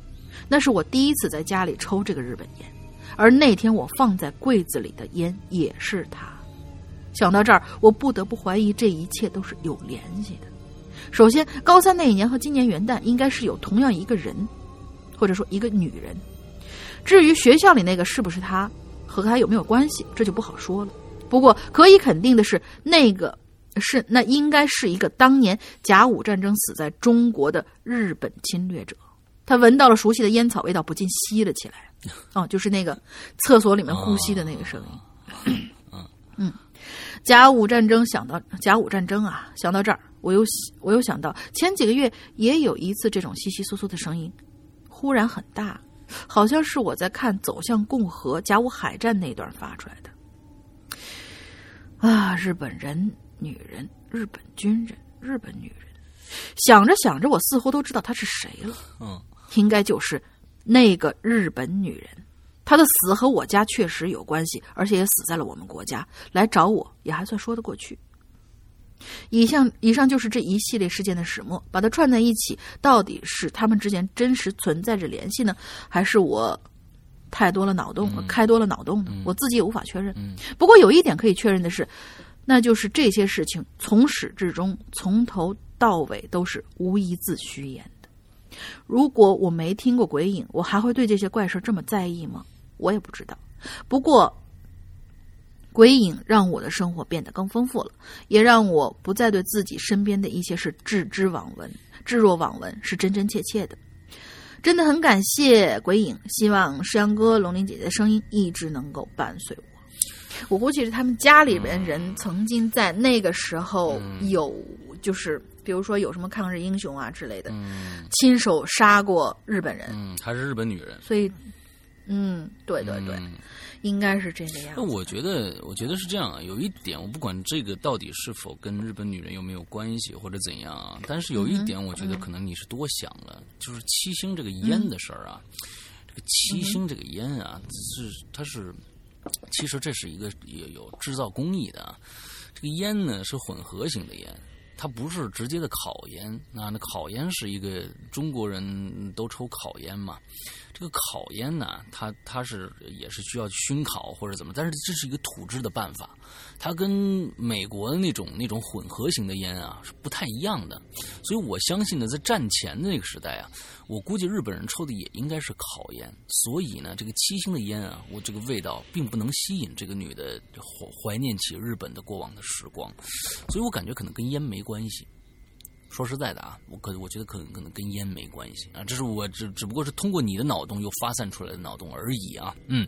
那是我第一次在家里抽这个日本烟，而那天我放在柜子里的烟也是它。想到这儿，我不得不怀疑这一切都是有联系的。首先，高三那一年和今年元旦应该是有同样一个人，或者说一个女人。至于学校里那个是不是他，和他有没有关系，这就不好说了。不过可以肯定的是，那个是那应该是一个当年甲午战争死在中国的日本侵略者。他闻到了熟悉的烟草味道，不禁吸了起来。哦，就是那个厕所里面呼吸的那个声音。嗯。甲午战争想到甲午战争啊，想到这儿，我又我又想到前几个月也有一次这种稀稀疏疏的声音，忽然很大，好像是我在看《走向共和》甲午海战那段发出来的。啊，日本人、女人、日本军人、日本女人，想着想着，我似乎都知道她是谁了。嗯，应该就是那个日本女人。她的死和我家确实有关系，而且也死在了我们国家。来找我也还算说得过去。以上以上就是这一系列事件的始末，把它串在一起，到底是他们之间真实存在着联系呢，还是我太多了脑洞，开多了脑洞呢？我自己也无法确认。不过有一点可以确认的是，那就是这些事情从始至终，从头到尾都是无一字虚言的。如果我没听过鬼影，我还会对这些怪事这么在意吗？我也不知道，不过鬼影让我的生活变得更丰富了，也让我不再对自己身边的一些事置之罔闻、置若罔闻，是真真切切的。真的很感谢鬼影，希望石阳哥、龙鳞姐姐的声音一直能够伴随我。我估计是他们家里边人曾经在那个时候有，就是比如说有什么抗日英雄啊之类的，亲手杀过日本人，嗯，还是日本女人，所以。嗯，对对对，应该是这个样。那我觉得，我觉得是这样啊。有一点，我不管这个到底是否跟日本女人有没有关系或者怎样啊，但是有一点，我觉得可能你是多想了，就是七星这个烟的事儿啊。这个七星这个烟啊，是它是，其实这是一个有有制造工艺的。这个烟呢是混合型的烟，它不是直接的烤烟啊。那烤烟是一个中国人都抽烤烟嘛。这个烤烟呢，它它是也是需要熏烤或者怎么，但是这是一个土制的办法，它跟美国的那种那种混合型的烟啊是不太一样的，所以我相信呢，在战前的那个时代啊，我估计日本人抽的也应该是烤烟，所以呢，这个七星的烟啊，我这个味道并不能吸引这个女的怀怀念起日本的过往的时光，所以我感觉可能跟烟没关系。说实在的啊，我可我觉得可能可能跟烟没关系啊，这是我只只不过是通过你的脑洞又发散出来的脑洞而已啊。嗯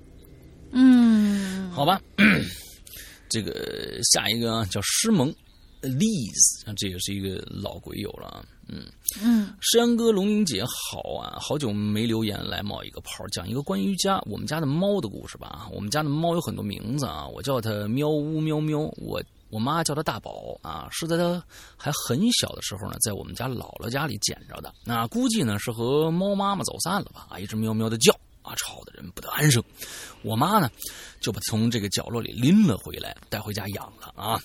嗯，好吧，这个下一个啊叫诗萌 Liz，这也是一个老鬼友了啊。嗯嗯，山哥龙玲姐好啊，好久没留言来冒一个泡，讲一个关于家我们家的猫的故事吧。我们家的猫有很多名字啊，我叫它喵呜喵喵，我我妈叫它大宝啊，是在它还很小的时候呢，在我们家姥姥家里捡着的。那估计呢是和猫妈妈走散了吧，啊，一直喵喵的叫啊，吵得人不得安生。我妈呢就把从这个角落里拎了回来，带回家养了啊。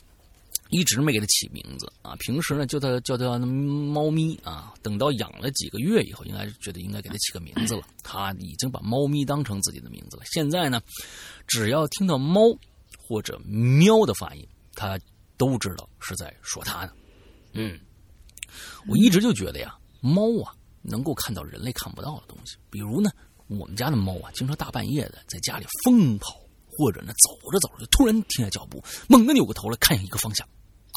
一直没给它起名字啊，平时呢叫它叫它猫咪啊，等到养了几个月以后，应该觉得应该给它起个名字了。它已经把猫咪当成自己的名字了。现在呢，只要听到猫或者喵的发音，它都知道是在说它呢。嗯，我一直就觉得呀，猫啊能够看到人类看不到的东西，比如呢，我们家的猫啊，经常大半夜的在家里疯跑，或者呢走着走着就突然停下脚步，猛地扭过头来看向一个方向。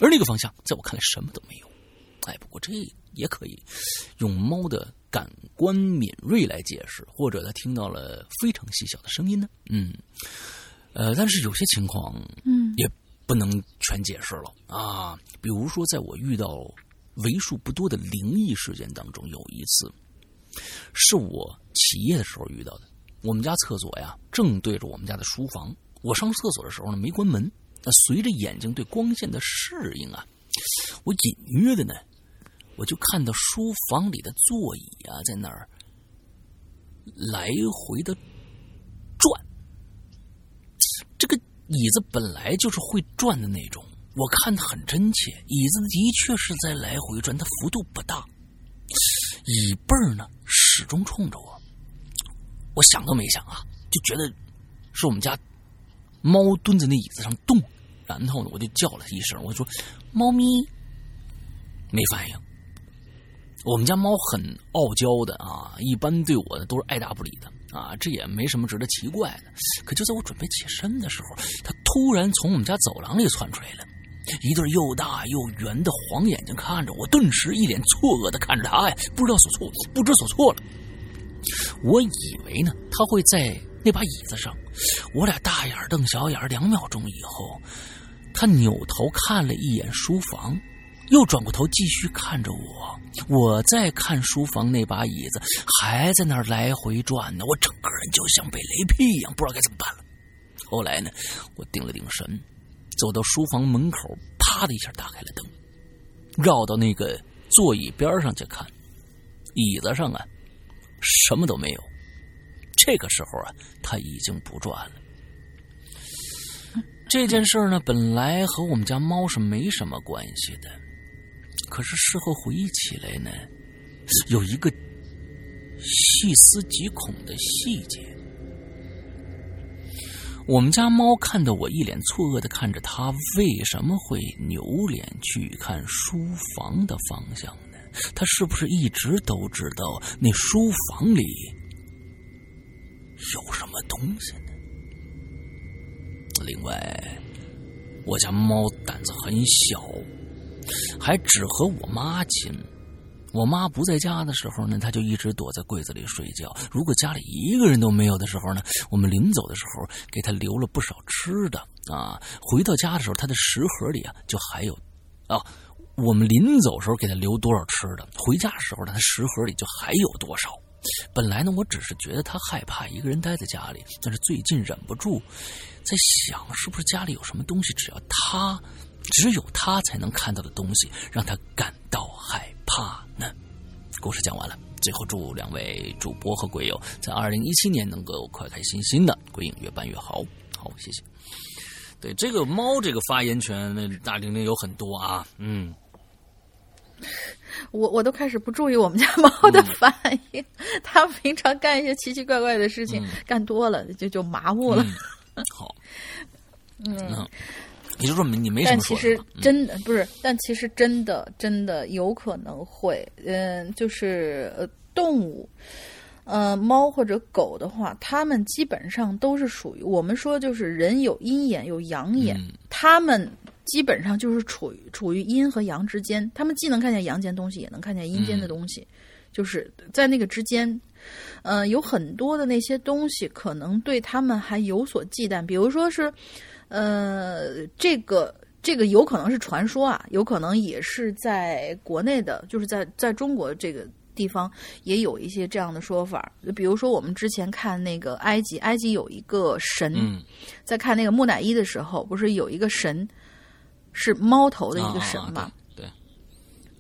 而那个方向，在我看来什么都没有。哎，不过这也可以用猫的感官敏锐来解释，或者它听到了非常细小的声音呢。嗯，呃，但是有些情况，嗯，也不能全解释了啊。比如说，在我遇到为数不多的灵异事件当中，有一次是我起夜的时候遇到的。我们家厕所呀，正对着我们家的书房。我上厕所的时候呢，没关门。那随着眼睛对光线的适应啊，我隐约的呢，我就看到书房里的座椅啊，在那儿来回的转。这个椅子本来就是会转的那种，我看的很真切，椅子的确是在来回转，它幅度不大。椅背呢，始终冲着我，我想都没想啊，就觉得是我们家猫蹲在那椅子上动。然后呢，我就叫了一声，我说：“猫咪。”没反应。我们家猫很傲娇的啊，一般对我呢都是爱答不理的啊，这也没什么值得奇怪的。可就在我准备起身的时候，它突然从我们家走廊里窜出来了，一对又大又圆的黄眼睛看着我，顿时一脸错愕的看着它呀，不知道所措，不知所措了。我以为呢，它会在那把椅子上，我俩大眼瞪小眼，两秒钟以后。他扭头看了一眼书房，又转过头继续看着我。我在看书房那把椅子，还在那儿来回转呢。我整个人就像被雷劈一样，不知道该怎么办了。后来呢，我定了定神，走到书房门口，啪的一下打开了灯，绕到那个座椅边上去看，椅子上啊什么都没有。这个时候啊，他已经不转了。这件事呢，本来和我们家猫是没什么关系的，可是事后回忆起来呢，有一个细思极恐的细节。我们家猫看到我一脸错愕的看着它，为什么会扭脸去看书房的方向呢？它是不是一直都知道那书房里有什么东西呢？另外，我家猫胆子很小，还只和我妈亲。我妈不在家的时候呢，它就一直躲在柜子里睡觉。如果家里一个人都没有的时候呢，我们临走的时候给它留了不少吃的啊。回到家的时候，它的食盒里啊就还有啊。我们临走时候给它留多少吃的，回家的时候呢它食盒里就还有多少。本来呢，我只是觉得他害怕一个人待在家里，但是最近忍不住。在想，是不是家里有什么东西，只要他，只有他才能看到的东西，让他感到害怕呢？故事讲完了，最后祝两位主播和鬼友在二零一七年能够开开心心的，鬼影越办越好。好，谢谢。对这个猫，这个发言权，那大玲玲有很多啊。嗯，我我都开始不注意我们家猫的反应，它平常干一些奇奇怪怪的事情，干多了就就麻木了。好，嗯，也就是说你没什么说。但其实真的不是，但其实真的真的有可能会，嗯，就是呃，动物，呃，猫或者狗的话，它们基本上都是属于我们说就是人有阴眼有阳眼，它们基本上就是处于处于阴和阳之间，他们既能看见阳间东西，也能看见阴间的东西，就是在那个之间，呃，有很多的那些东西可能对他们还有所忌惮，比如说是，呃，这个这个有可能是传说啊，有可能也是在国内的，就是在在中国这个。地方也有一些这样的说法，就比如说我们之前看那个埃及，埃及有一个神，在看那个木乃伊的时候，不是有一个神是猫头的一个神嘛？对，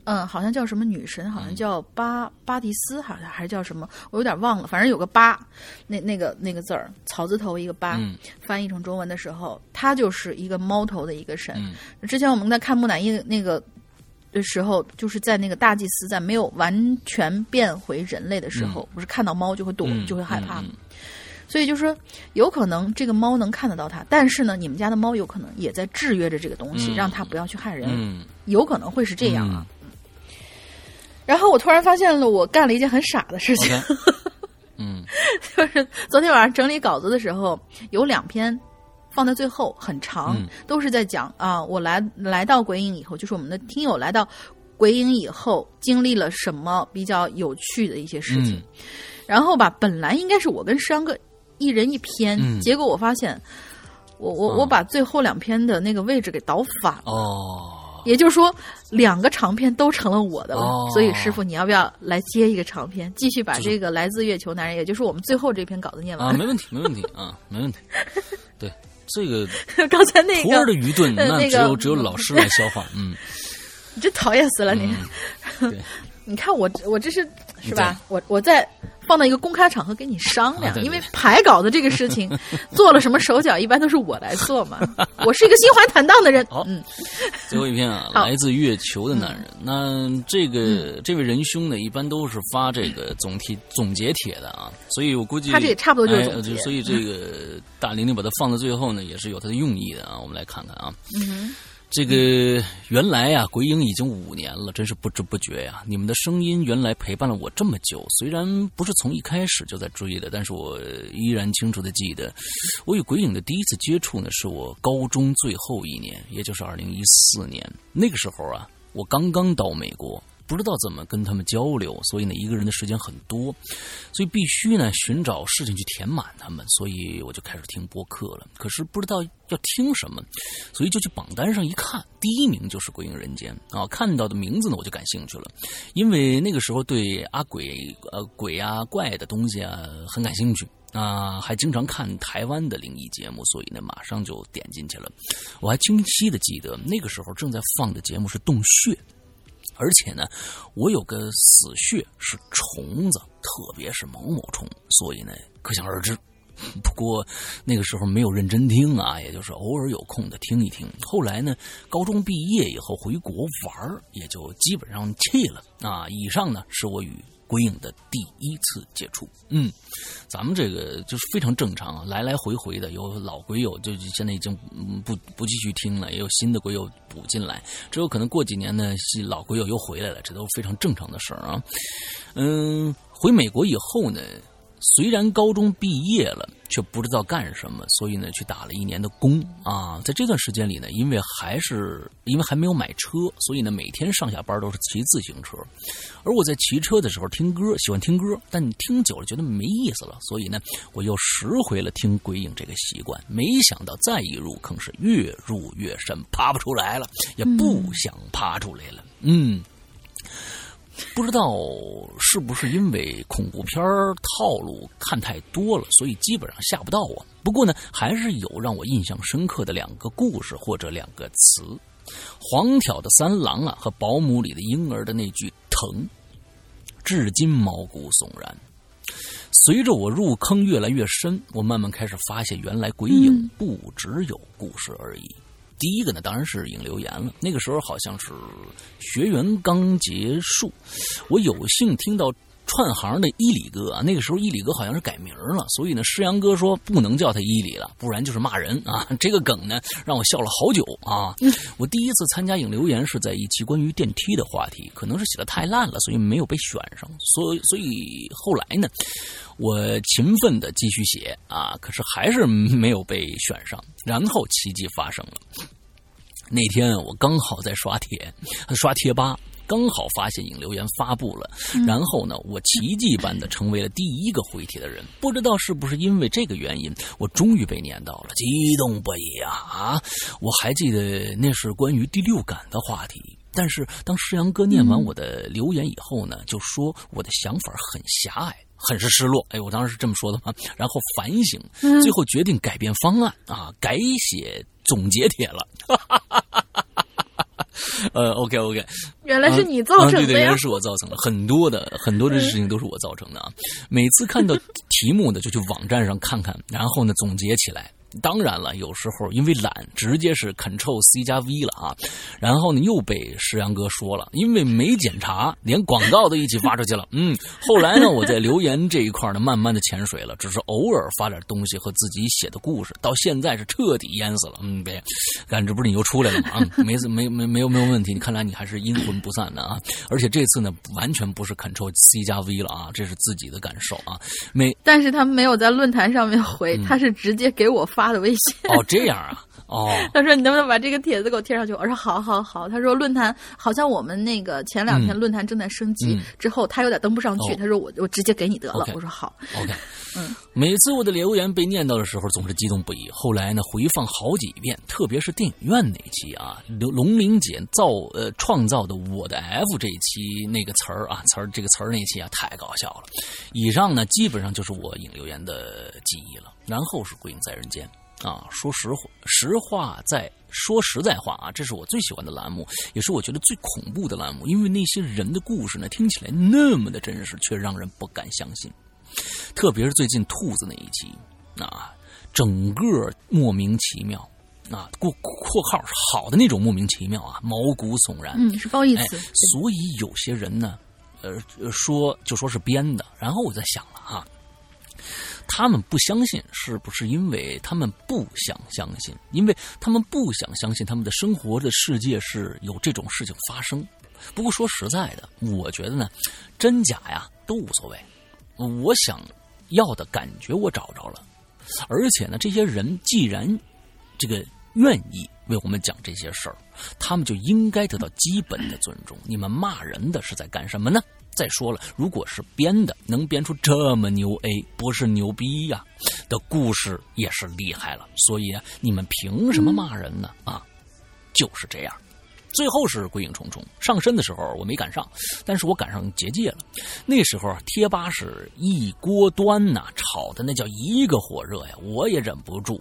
嗯，好像叫什么女神，好像叫巴巴迪斯，好像还是叫什么，我有点忘了，反正有个巴，那那个那个字儿草字头一个巴，翻译成中文的时候，它就是一个猫头的一个神。之前我们在看木乃伊那个。的时候，就是在那个大祭司在没有完全变回人类的时候，不是看到猫就会躲，就会害怕。所以就是说，有可能这个猫能看得到它，但是呢，你们家的猫有可能也在制约着这个东西，让它不要去害人。有可能会是这样啊。然后我突然发现了，我干了一件很傻的事情。嗯，就是昨天晚上整理稿子的时候，有两篇。放在最后很长，都是在讲啊，我来来到鬼影以后，就是我们的听友来到鬼影以后经历了什么比较有趣的一些事情。然后吧，本来应该是我跟石阳哥一人一篇，结果我发现，我我我把最后两篇的那个位置给倒反了。哦，也就是说，两个长篇都成了我的了。所以师傅，你要不要来接一个长篇，继续把这个来自月球男人，也就是我们最后这篇稿子念完？啊，没问题，没问题啊，没问题。对。这个 刚才那个徒儿的愚钝，那只有只有老师来消化。嗯，你真讨厌死了你！你看我我这是是吧？我我在放到一个公开场合跟你商量，因为排稿的这个事情 做了什么手脚，一般都是我来做嘛。我是一个心怀坦荡的人。好，嗯，最后一篇啊，来自月球的男人。那这个这位仁兄呢，一般都是发这个总体总结帖的啊，所以我估计他这也差不多就是总结。所以这个大玲玲把它放到最后呢，也是有它的用意的啊。我们来看看啊。嗯。这个原来呀，鬼影已经五年了，真是不知不觉呀。你们的声音原来陪伴了我这么久，虽然不是从一开始就在追的，但是我依然清楚的记得，我与鬼影的第一次接触呢，是我高中最后一年，也就是二零一四年。那个时候啊，我刚刚到美国。不知道怎么跟他们交流，所以呢，一个人的时间很多，所以必须呢寻找事情去填满他们，所以我就开始听播客了。可是不知道要听什么，所以就去榜单上一看，第一名就是《鬼影人间》啊，看到的名字呢我就感兴趣了，因为那个时候对阿鬼、呃鬼啊怪的东西啊很感兴趣啊，还经常看台湾的灵异节目，所以呢马上就点进去了。我还清晰的记得那个时候正在放的节目是《洞穴》。而且呢，我有个死穴是虫子，特别是某某虫，所以呢，可想而知。不过那个时候没有认真听啊，也就是偶尔有空的听一听。后来呢，高中毕业以后回国玩也就基本上弃了啊。以上呢，是我与。鬼影的第一次接触，嗯，咱们这个就是非常正常啊，来来回回的，有老鬼友就现在已经不不继续听了，也有新的鬼友补进来，之后可能过几年呢，老鬼友又回来了，这都是非常正常的事儿啊。嗯，回美国以后呢。虽然高中毕业了，却不知道干什么，所以呢，去打了一年的工啊。在这段时间里呢，因为还是因为还没有买车，所以呢，每天上下班都是骑自行车。而我在骑车的时候听歌，喜欢听歌，但你听久了觉得没意思了，所以呢，我又拾回了听鬼影这个习惯。没想到再一入坑是越入越深，爬不出来了，也不想爬出来了。嗯。不知道是不是因为恐怖片套路看太多了，所以基本上吓不到我。不过呢，还是有让我印象深刻的两个故事或者两个词：黄挑的三郎啊和保姆里的婴儿的那句“疼”，至今毛骨悚然。随着我入坑越来越深，我慢慢开始发现，原来鬼影不只有故事而已。第一个呢，当然是引留言了。那个时候好像是学员刚结束，我有幸听到串行的伊里哥啊。那个时候伊里哥好像是改名了，所以呢，师阳哥说不能叫他伊里了，不然就是骂人啊。这个梗呢，让我笑了好久啊。我第一次参加影留言是在一期关于电梯的话题，可能是写的太烂了，所以没有被选上。所所以后来呢，我勤奋的继续写啊，可是还是没有被选上。然后奇迹发生了。那天我刚好在刷帖，刷贴吧。刚好发现引流言发布了，然后呢，我奇迹般的成为了第一个回帖的人。不知道是不是因为这个原因，我终于被念到了，激动不已啊！啊，我还记得那是关于第六感的话题。但是当石阳哥念完我的留言以后呢，就说我的想法很狭隘，很是失落。哎，我当时是这么说的嘛？然后反省，最后决定改变方案啊，改写总结帖了。呃，OK OK，原来是你造成的呀！对对，原来是我造成的，很多的很多的事情都是我造成的啊。每次看到题目呢，就去网站上看看，然后呢总结起来。当然了，有时候因为懒，直接是 Ctrl C 加 V 了啊。然后呢，又被石阳哥说了，因为没检查，连广告都一起发出去了。嗯，后来呢，我在留言这一块呢，慢慢的潜水了，只是偶尔发点东西和自己写的故事。到现在是彻底淹死了。嗯，别，看这不是你又出来了吗？啊，没没没没有没有问题。你看来你还是阴魂不散的啊。而且这次呢，完全不是 Ctrl C 加 V 了啊，这是自己的感受啊。没，但是他没有在论坛上面回，他是直接给我发。发的微信哦，这样啊，哦，他说你能不能把这个帖子给我贴上去？我说好，好，好。他说论坛好像我们那个前两天论坛正在升级，之后他有点登不上去。他说我我直接给你得了。我说好，OK。每次我的留言被念到的时候，总是激动不已。后来呢，回放好几遍，特别是电影院那期啊，龙龙玲姐造呃创造的我的 F 这一期那个词儿啊词儿这个词儿那期啊太搞笑了。以上呢，基本上就是我引留言的记忆了。然后是《鬼影在人间》啊，说实话，实话在说实在话啊，这是我最喜欢的栏目，也是我觉得最恐怖的栏目，因为那些人的故事呢，听起来那么的真实，却让人不敢相信。特别是最近兔子那一期啊，整个莫名其妙啊，过括号好的那种莫名其妙啊，毛骨悚然。嗯，是褒义词。所以有些人呢，呃，说就说是编的，然后我在想了哈。他们不相信，是不是因为他们不想相信？因为他们不想相信他们的生活的世界是有这种事情发生。不过说实在的，我觉得呢，真假呀都无所谓。我想要的感觉我找着了，而且呢，这些人既然这个愿意为我们讲这些事儿，他们就应该得到基本的尊重。你们骂人的是在干什么呢？再说了，如果是编的，能编出这么牛 A，不是牛逼呀的故事也是厉害了。所以你们凭什么骂人呢？啊，就是这样。最后是鬼影重重上身的时候，我没赶上，但是我赶上结界了。那时候贴吧是一锅端呐，炒的那叫一个火热呀，我也忍不住，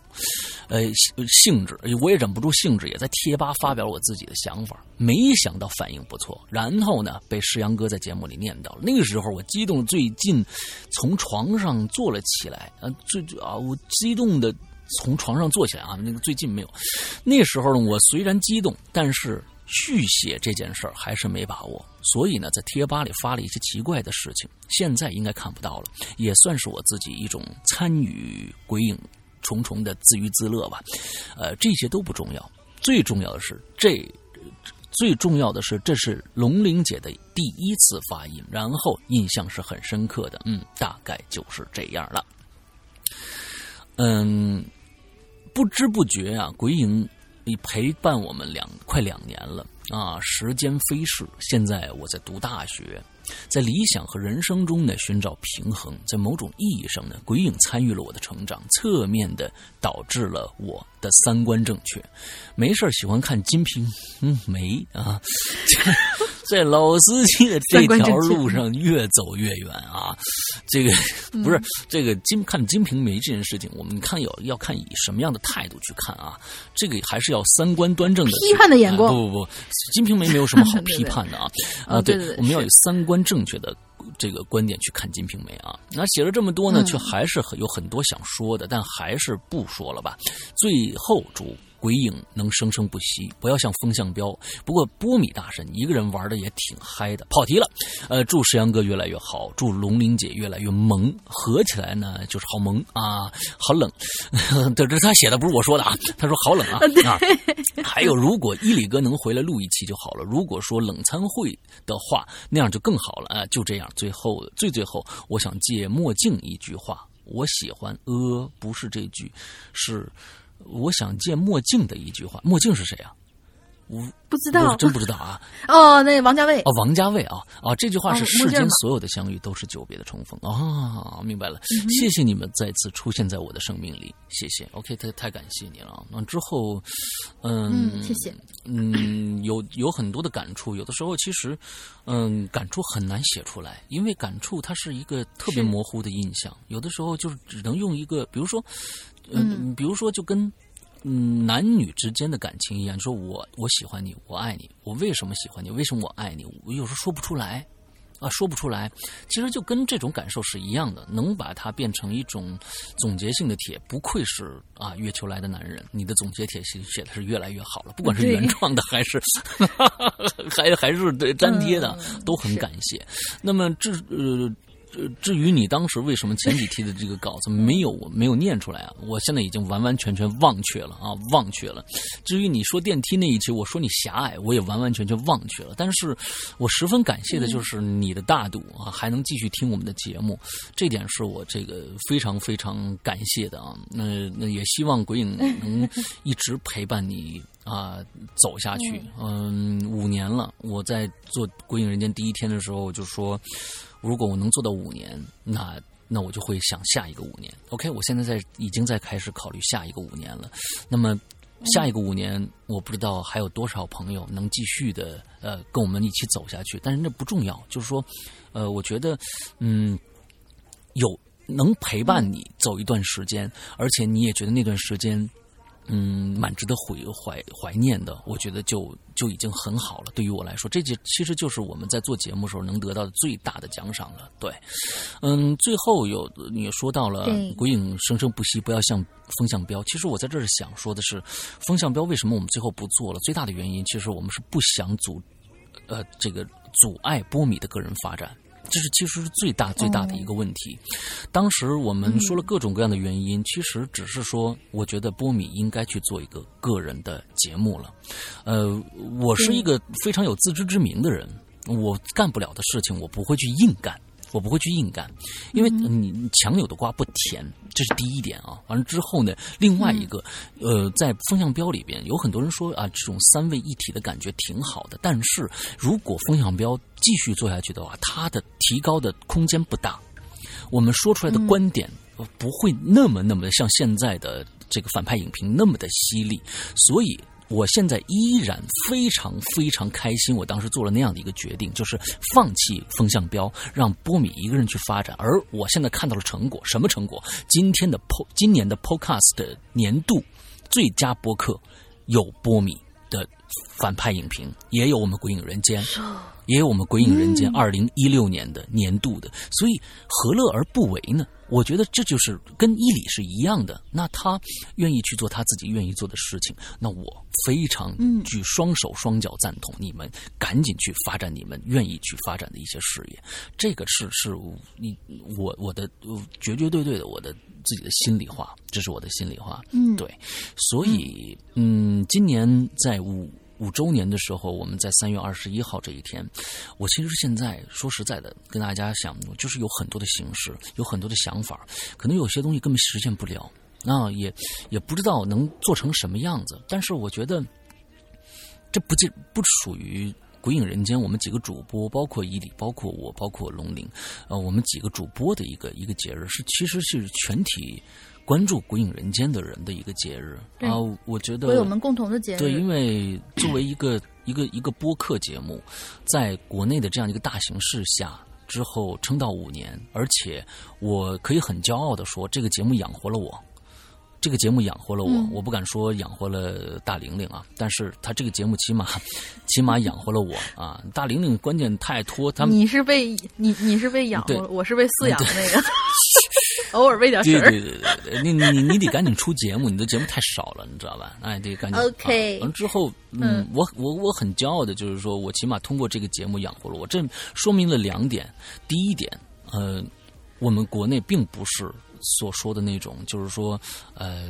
呃，兴致，我也忍不住兴致，也在贴吧发表我自己的想法。没想到反应不错，然后呢，被石阳哥在节目里念叨了。那个时候我激动，最近从床上坐了起来，啊，最啊，我激动的从床上坐起来啊。那个最近没有，那时候呢，我虽然激动，但是。续写这件事儿还是没把握，所以呢，在贴吧里发了一些奇怪的事情，现在应该看不到了，也算是我自己一种参与鬼影重重的自娱自乐吧。呃，这些都不重要，最重要的是这，最重要的是这是龙玲姐的第一次发音，然后印象是很深刻的。嗯，大概就是这样了。嗯，不知不觉啊，鬼影。你陪伴我们两快两年了啊！时间飞逝，现在我在读大学，在理想和人生中呢寻找平衡。在某种意义上呢，鬼影参与了我的成长，侧面的导致了我的三观正确。没事喜欢看《金瓶梅》啊。在老司机的这条路上越走越远啊！这个不是这个金看《金瓶梅》这件事情，我们看有要看以什么样的态度去看啊？这个还是要三观端正的批判的眼光。不不不，《金瓶梅》没有什么好 批判的啊！啊，对我们要有三观正确的这个观点去看《金瓶梅》啊。那写了这么多呢，却还是很有很多想说的，但还是不说了吧。最后祝。鬼影能生生不息，不要像风向标。不过波米大神一个人玩的也挺嗨的。跑题了，呃，祝石阳哥越来越好，祝龙玲姐越来越萌，合起来呢就是好萌啊，好冷。这这他写的不是我说的啊，他说好冷啊啊。还有，如果伊里哥能回来录一期就好了。如果说冷餐会的话，那样就更好了啊。就这样，最后最最后，我想借墨镜一句话，我喜欢呃，不是这句，是。我想借墨镜的一句话，墨镜是谁啊？我不知道。我真不知道啊。哦，那王家卫。哦，王家卫啊。啊，这句话是哦世间所有的相遇都是久别的重逢。啊，明白了，谢谢你们再次出现在我的生命里，谢谢，OK，太太感谢你了。那之后，嗯，嗯谢谢，嗯，有有很多的感触，有的时候其实，嗯，感触很难写出来，因为感触它是一个特别模糊的印象，有的时候就是只能用一个，比如说，嗯，比如说就跟。嗯，男女之间的感情一样，你说我我喜欢你，我爱你，我为什么喜欢你？为什么我爱你？我有时候说不出来，啊，说不出来。其实就跟这种感受是一样的，能把它变成一种总结性的帖，不愧是啊月球来的男人，你的总结帖写写的是越来越好了，不管是原创的还是 还还是对粘贴的，嗯都很感谢。那么这呃。呃至于你当时为什么前几期的这个稿子没有没有念出来啊？我现在已经完完全全忘却了啊，忘却了。至于你说电梯那一期，我说你狭隘，我也完完全全忘却了。但是我十分感谢的就是你的大度啊，还能继续听我们的节目，这点是我这个非常非常感谢的啊。那那也希望鬼影能一直陪伴你。啊，走下去，嗯，五年了。我在做《鬼影人间》第一天的时候，我就说，如果我能做到五年，那那我就会想下一个五年。OK，我现在在已经在开始考虑下一个五年了。那么下一个五年，我不知道还有多少朋友能继续的呃跟我们一起走下去，但是那不重要。就是说，呃，我觉得，嗯，有能陪伴你走一段时间，而且你也觉得那段时间。嗯，蛮值得怀怀怀念的，我觉得就就已经很好了。对于我来说，这就其实就是我们在做节目时候能得到的最大的奖赏了。对，嗯，最后有你说到了鬼影生生不息，不要像风向标。其实我在这儿想说的是，风向标为什么我们最后不做了？最大的原因，其实我们是不想阻，呃，这个阻碍波米的个人发展。这是其实是最大最大的一个问题。当时我们说了各种各样的原因，其实只是说，我觉得波米应该去做一个个人的节目了。呃，我是一个非常有自知之明的人，我干不了的事情，我不会去硬干。我不会去硬干，因为你你强扭的瓜不甜，这是第一点啊。完了之后呢，另外一个，呃，在风向标里边有很多人说啊，这种三位一体的感觉挺好的，但是如果风向标继续做下去的话，它的提高的空间不大，我们说出来的观点呃不会那么那么的像现在的这个反派影评那么的犀利，所以。我现在依然非常非常开心，我当时做了那样的一个决定，就是放弃风向标，让波米一个人去发展。而我现在看到了成果，什么成果？今天的 Po 今年的 Podcast 的年度最佳播客有波米的反派影评，也有我们《鬼影人间》，也有我们《鬼影人间》二零一六年的年度的，所以何乐而不为呢？我觉得这就是跟伊里是一样的。那他愿意去做他自己愿意做的事情，那我非常举双手双脚赞同你们，赶紧去发展你们愿意去发展的一些事业。这个是是你我我的绝绝对对的我的自己的心里话，这是我的心里话。嗯，对，所以嗯，今年在五。五周年的时候，我们在三月二十一号这一天，我其实现在说实在的，跟大家想，就是有很多的形式，有很多的想法，可能有些东西根本实现不了，那也也不知道能做成什么样子。但是我觉得，这不仅不属于。鬼影人间，我们几个主播，包括伊里，包括我，包括龙鳞，呃，我们几个主播的一个一个节日，是其实是全体关注鬼影人间的人的一个节日啊。我觉得为我们共同的节日，对，因为作为一个一个一个播客节目，在国内的这样一个大形势下，之后撑到五年，而且我可以很骄傲的说，这个节目养活了我。这个节目养活了我，嗯、我不敢说养活了大玲玲啊，但是他这个节目起码 起码养活了我啊。大玲玲关键太拖，他们你是被你你是被养活，对我是被饲养的那个，偶尔喂点食儿。对对对对，你你你得赶紧出节目，你的节目太少了，你知道吧？哎，得赶紧。OK，完、啊、之后，嗯，嗯我我我很骄傲的就是说我起码通过这个节目养活了我，这说明了两点。第一点，呃，我们国内并不是。所说的那种，就是说，呃，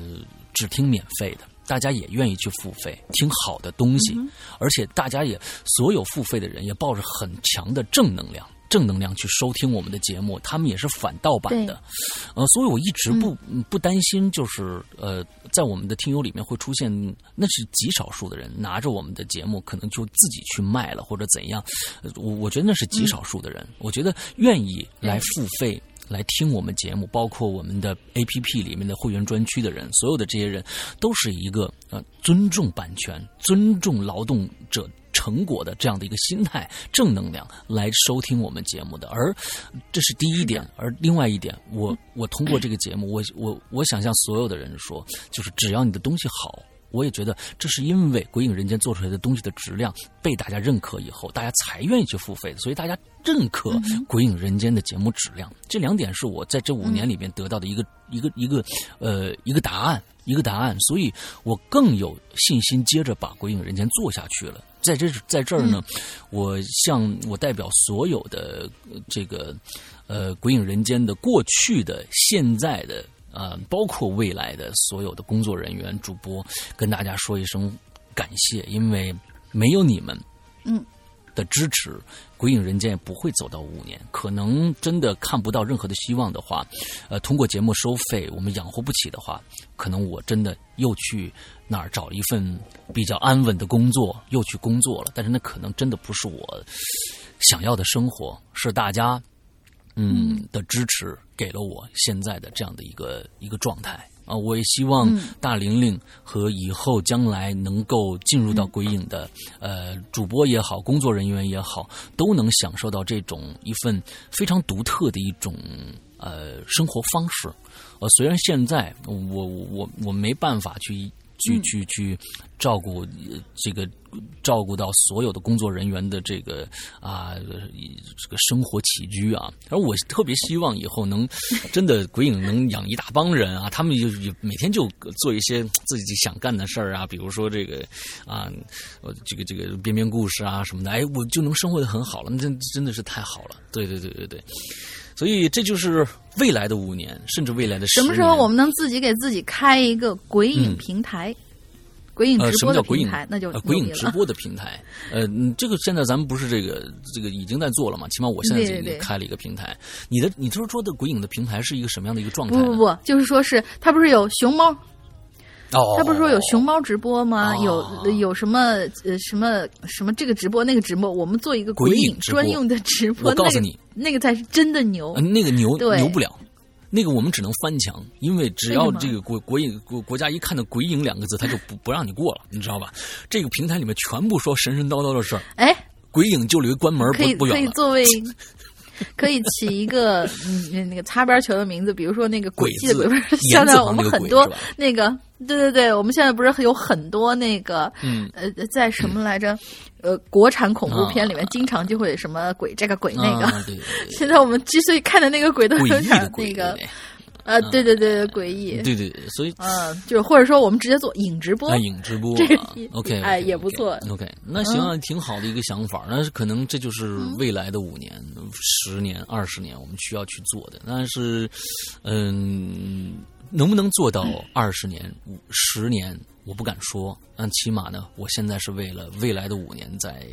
只听免费的，大家也愿意去付费听好的东西，嗯、而且大家也所有付费的人也抱着很强的正能量，正能量去收听我们的节目，他们也是反盗版的，呃，所以我一直不、嗯、不担心，就是呃，在我们的听友里面会出现，那是极少数的人拿着我们的节目，可能就自己去卖了或者怎样。呃我我觉得那是极少数的人。我觉得愿意来付费。来听我们节目，包括我们的 A P P 里面的会员专区的人，所有的这些人都是一个呃尊重版权、尊重劳动者成果的这样的一个心态、正能量来收听我们节目的。而这是第一点，而另外一点，我我通过这个节目，我我我想向所有的人说，就是只要你的东西好。我也觉得这是因为《鬼影人间》做出来的东西的质量被大家认可以后，大家才愿意去付费的，所以大家认可《鬼影人间》的节目质量。这两点是我在这五年里面得到的一个、一个一个呃一个答案，一个答案，所以我更有信心接着把《鬼影人间》做下去了。在这在这儿呢，我向我代表所有的这个呃《鬼影人间》的过去的、现在的。呃，包括未来的所有的工作人员、主播，跟大家说一声感谢，因为没有你们，嗯，的支持，《鬼影人间》也不会走到五年。可能真的看不到任何的希望的话，呃，通过节目收费，我们养活不起的话，可能我真的又去哪儿找一份比较安稳的工作，又去工作了。但是那可能真的不是我想要的生活，是大家。嗯的支持给了我现在的这样的一个一个状态啊！我也希望大玲玲和以后将来能够进入到鬼影的呃主播也好，工作人员也好，都能享受到这种一份非常独特的一种呃生活方式。呃，虽然现在我我我没办法去。去去去照顾这个，照顾到所有的工作人员的这个啊，这个生活起居啊。而我特别希望以后能真的鬼影能养一大帮人啊，他们就每天就做一些自己想干的事儿啊，比如说这个啊，这个这个编编故事啊什么的，哎，我就能生活的很好了，那真真的是太好了。对对对对对。所以这就是未来的五年，甚至未来的十什么时候我们能自己给自己开一个鬼影平台？鬼影直播的平台，那就鬼影直播的平台。呃，这个现在咱们不是这个这个已经在做了嘛？起码我现在已经开了一个平台。你的你就是说的鬼影的平台是一个什么样的一个状态？不不不，就是说是它不是有熊猫。他不是说有熊猫直播吗？有有什么呃什么什么这个直播那个直播，我们做一个鬼影专用的直播。我告诉你，那个才是真的牛。那个牛牛不了，那个我们只能翻墙，因为只要这个国国影国国家一看到“鬼影”两个字，他就不不让你过了，你知道吧？这个平台里面全部说神神叨叨的事儿。哎，鬼影就离关门不不远可以作为。可以起一个嗯那个擦边球的名字，比如说那个轨迹的轨，现在我们很多那个对对对，我们现在不是有很多那个嗯。呃在什么来着呃国产恐怖片里面经常就会什么鬼这个鬼那个，现在我们之所以看的那个鬼都有点那个。呃，对对对，诡异，对对，所以嗯，就是或者说我们直接做影直播，影直播，这个 OK，哎也不错，OK，那行啊，挺好的一个想法，那可能这就是未来的五年、十年、二十年我们需要去做的，但是，嗯，能不能做到二十年、五十年，我不敢说，但起码呢，我现在是为了未来的五年在。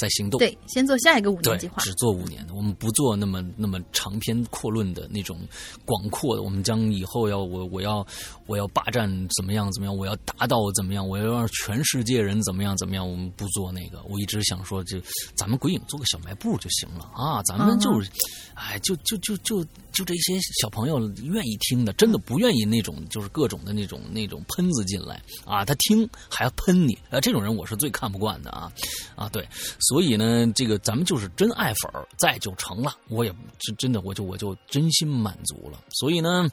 在行动，对，先做下一个五年计划，只做五年的，我们不做那么那么长篇阔论的那种广阔的。我们将以后要我我要我要霸占怎么样怎么样，我要达到怎么样，我要让全世界人怎么样怎么样。我们不做那个，我一直想说，就咱们鬼影做个小卖部就行了啊！咱们就是，哎，就就就就就这些小朋友愿意听的，真的不愿意那种就是各种的那种那种喷子进来啊，他听还要喷你啊，这种人我是最看不惯的啊 啊，对。所以呢，这个咱们就是真爱粉儿，在就成了。我也真真的，我就我就真心满足了。所以呢，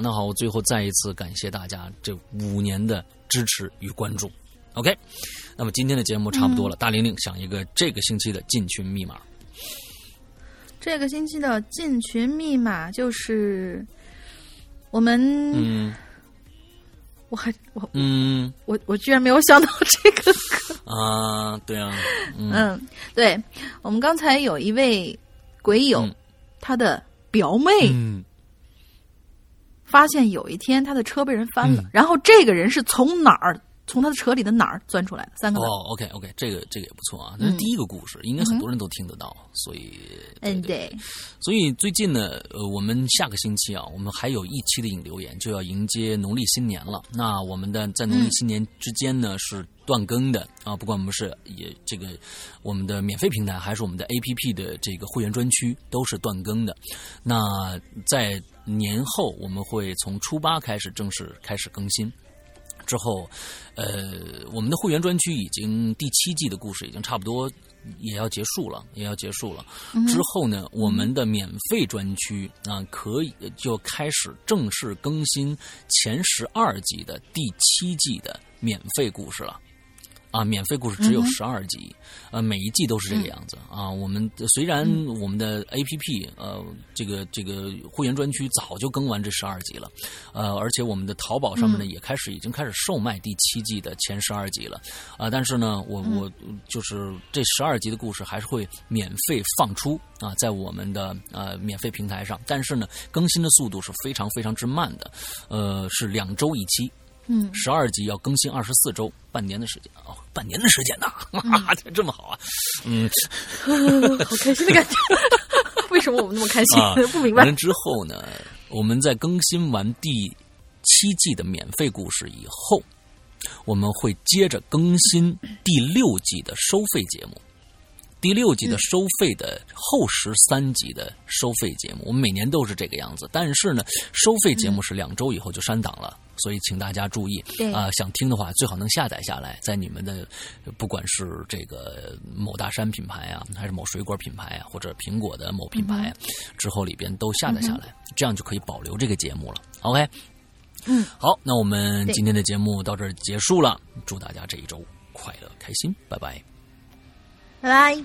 那好，我最后再一次感谢大家这五年的支持与关注。OK，那么今天的节目差不多了。大玲玲想一个这个星期的进群密码。这个星期的进群密码就是我们。嗯。我还我嗯，我我居然没有想到这个歌啊！对啊，嗯，对，我们刚才有一位鬼友，他的表妹发现有一天他的车被人翻了，然后这个人是从哪儿从他的车里的哪儿钻出来的？三个字。哦，OK OK，这个这个也不错啊。那是第一个故事，应该很多人都听得到，所以嗯，对。所以最近呢，呃，我们下个星期啊，我们还有一期的引留言就要迎接农历新年了。那我们的在农历新年之间呢是断更的啊，不管我们是也这个我们的免费平台还是我们的 APP 的这个会员专区都是断更的。那在年后我们会从初八开始正式开始更新。之后，呃，我们的会员专区已经第七季的故事已经差不多也要结束了，也要结束了。之后呢，我们的免费专区啊，可以就开始正式更新前十二集的第七季的免费故事了。啊，免费故事只有十二集，呃，每一季都是这个样子啊。我们虽然我们的 A P P 呃，这个这个会员专区早就更完这十二集了，呃，而且我们的淘宝上面呢也开始已经开始售卖第七季的前十二集了啊。但是呢，我我就是这十二集的故事还是会免费放出啊，在我们的呃免费平台上，但是呢，更新的速度是非常非常之慢的，呃，是两周一期。嗯，十二集要更新二十四周，半年的时间哦，半年的时间呐，哇，这么好啊，嗯，好开心的感觉。为什么我们那么开心？不明白。完之后呢，我们在更新完第七季的免费故事以后，我们会接着更新第六季的收费节目。第六集的收费的后十三集的收费节目，我们每年都是这个样子。但是呢，收费节目是两周以后就删档了，所以请大家注意啊！想听的话，最好能下载下来，在你们的不管是这个某大山品牌啊，还是某水果品牌啊，或者苹果的某品牌之后里边都下载下来，这样就可以保留这个节目了。OK，嗯，好，那我们今天的节目到这儿结束了，祝大家这一周快乐开心，拜拜。拜拜。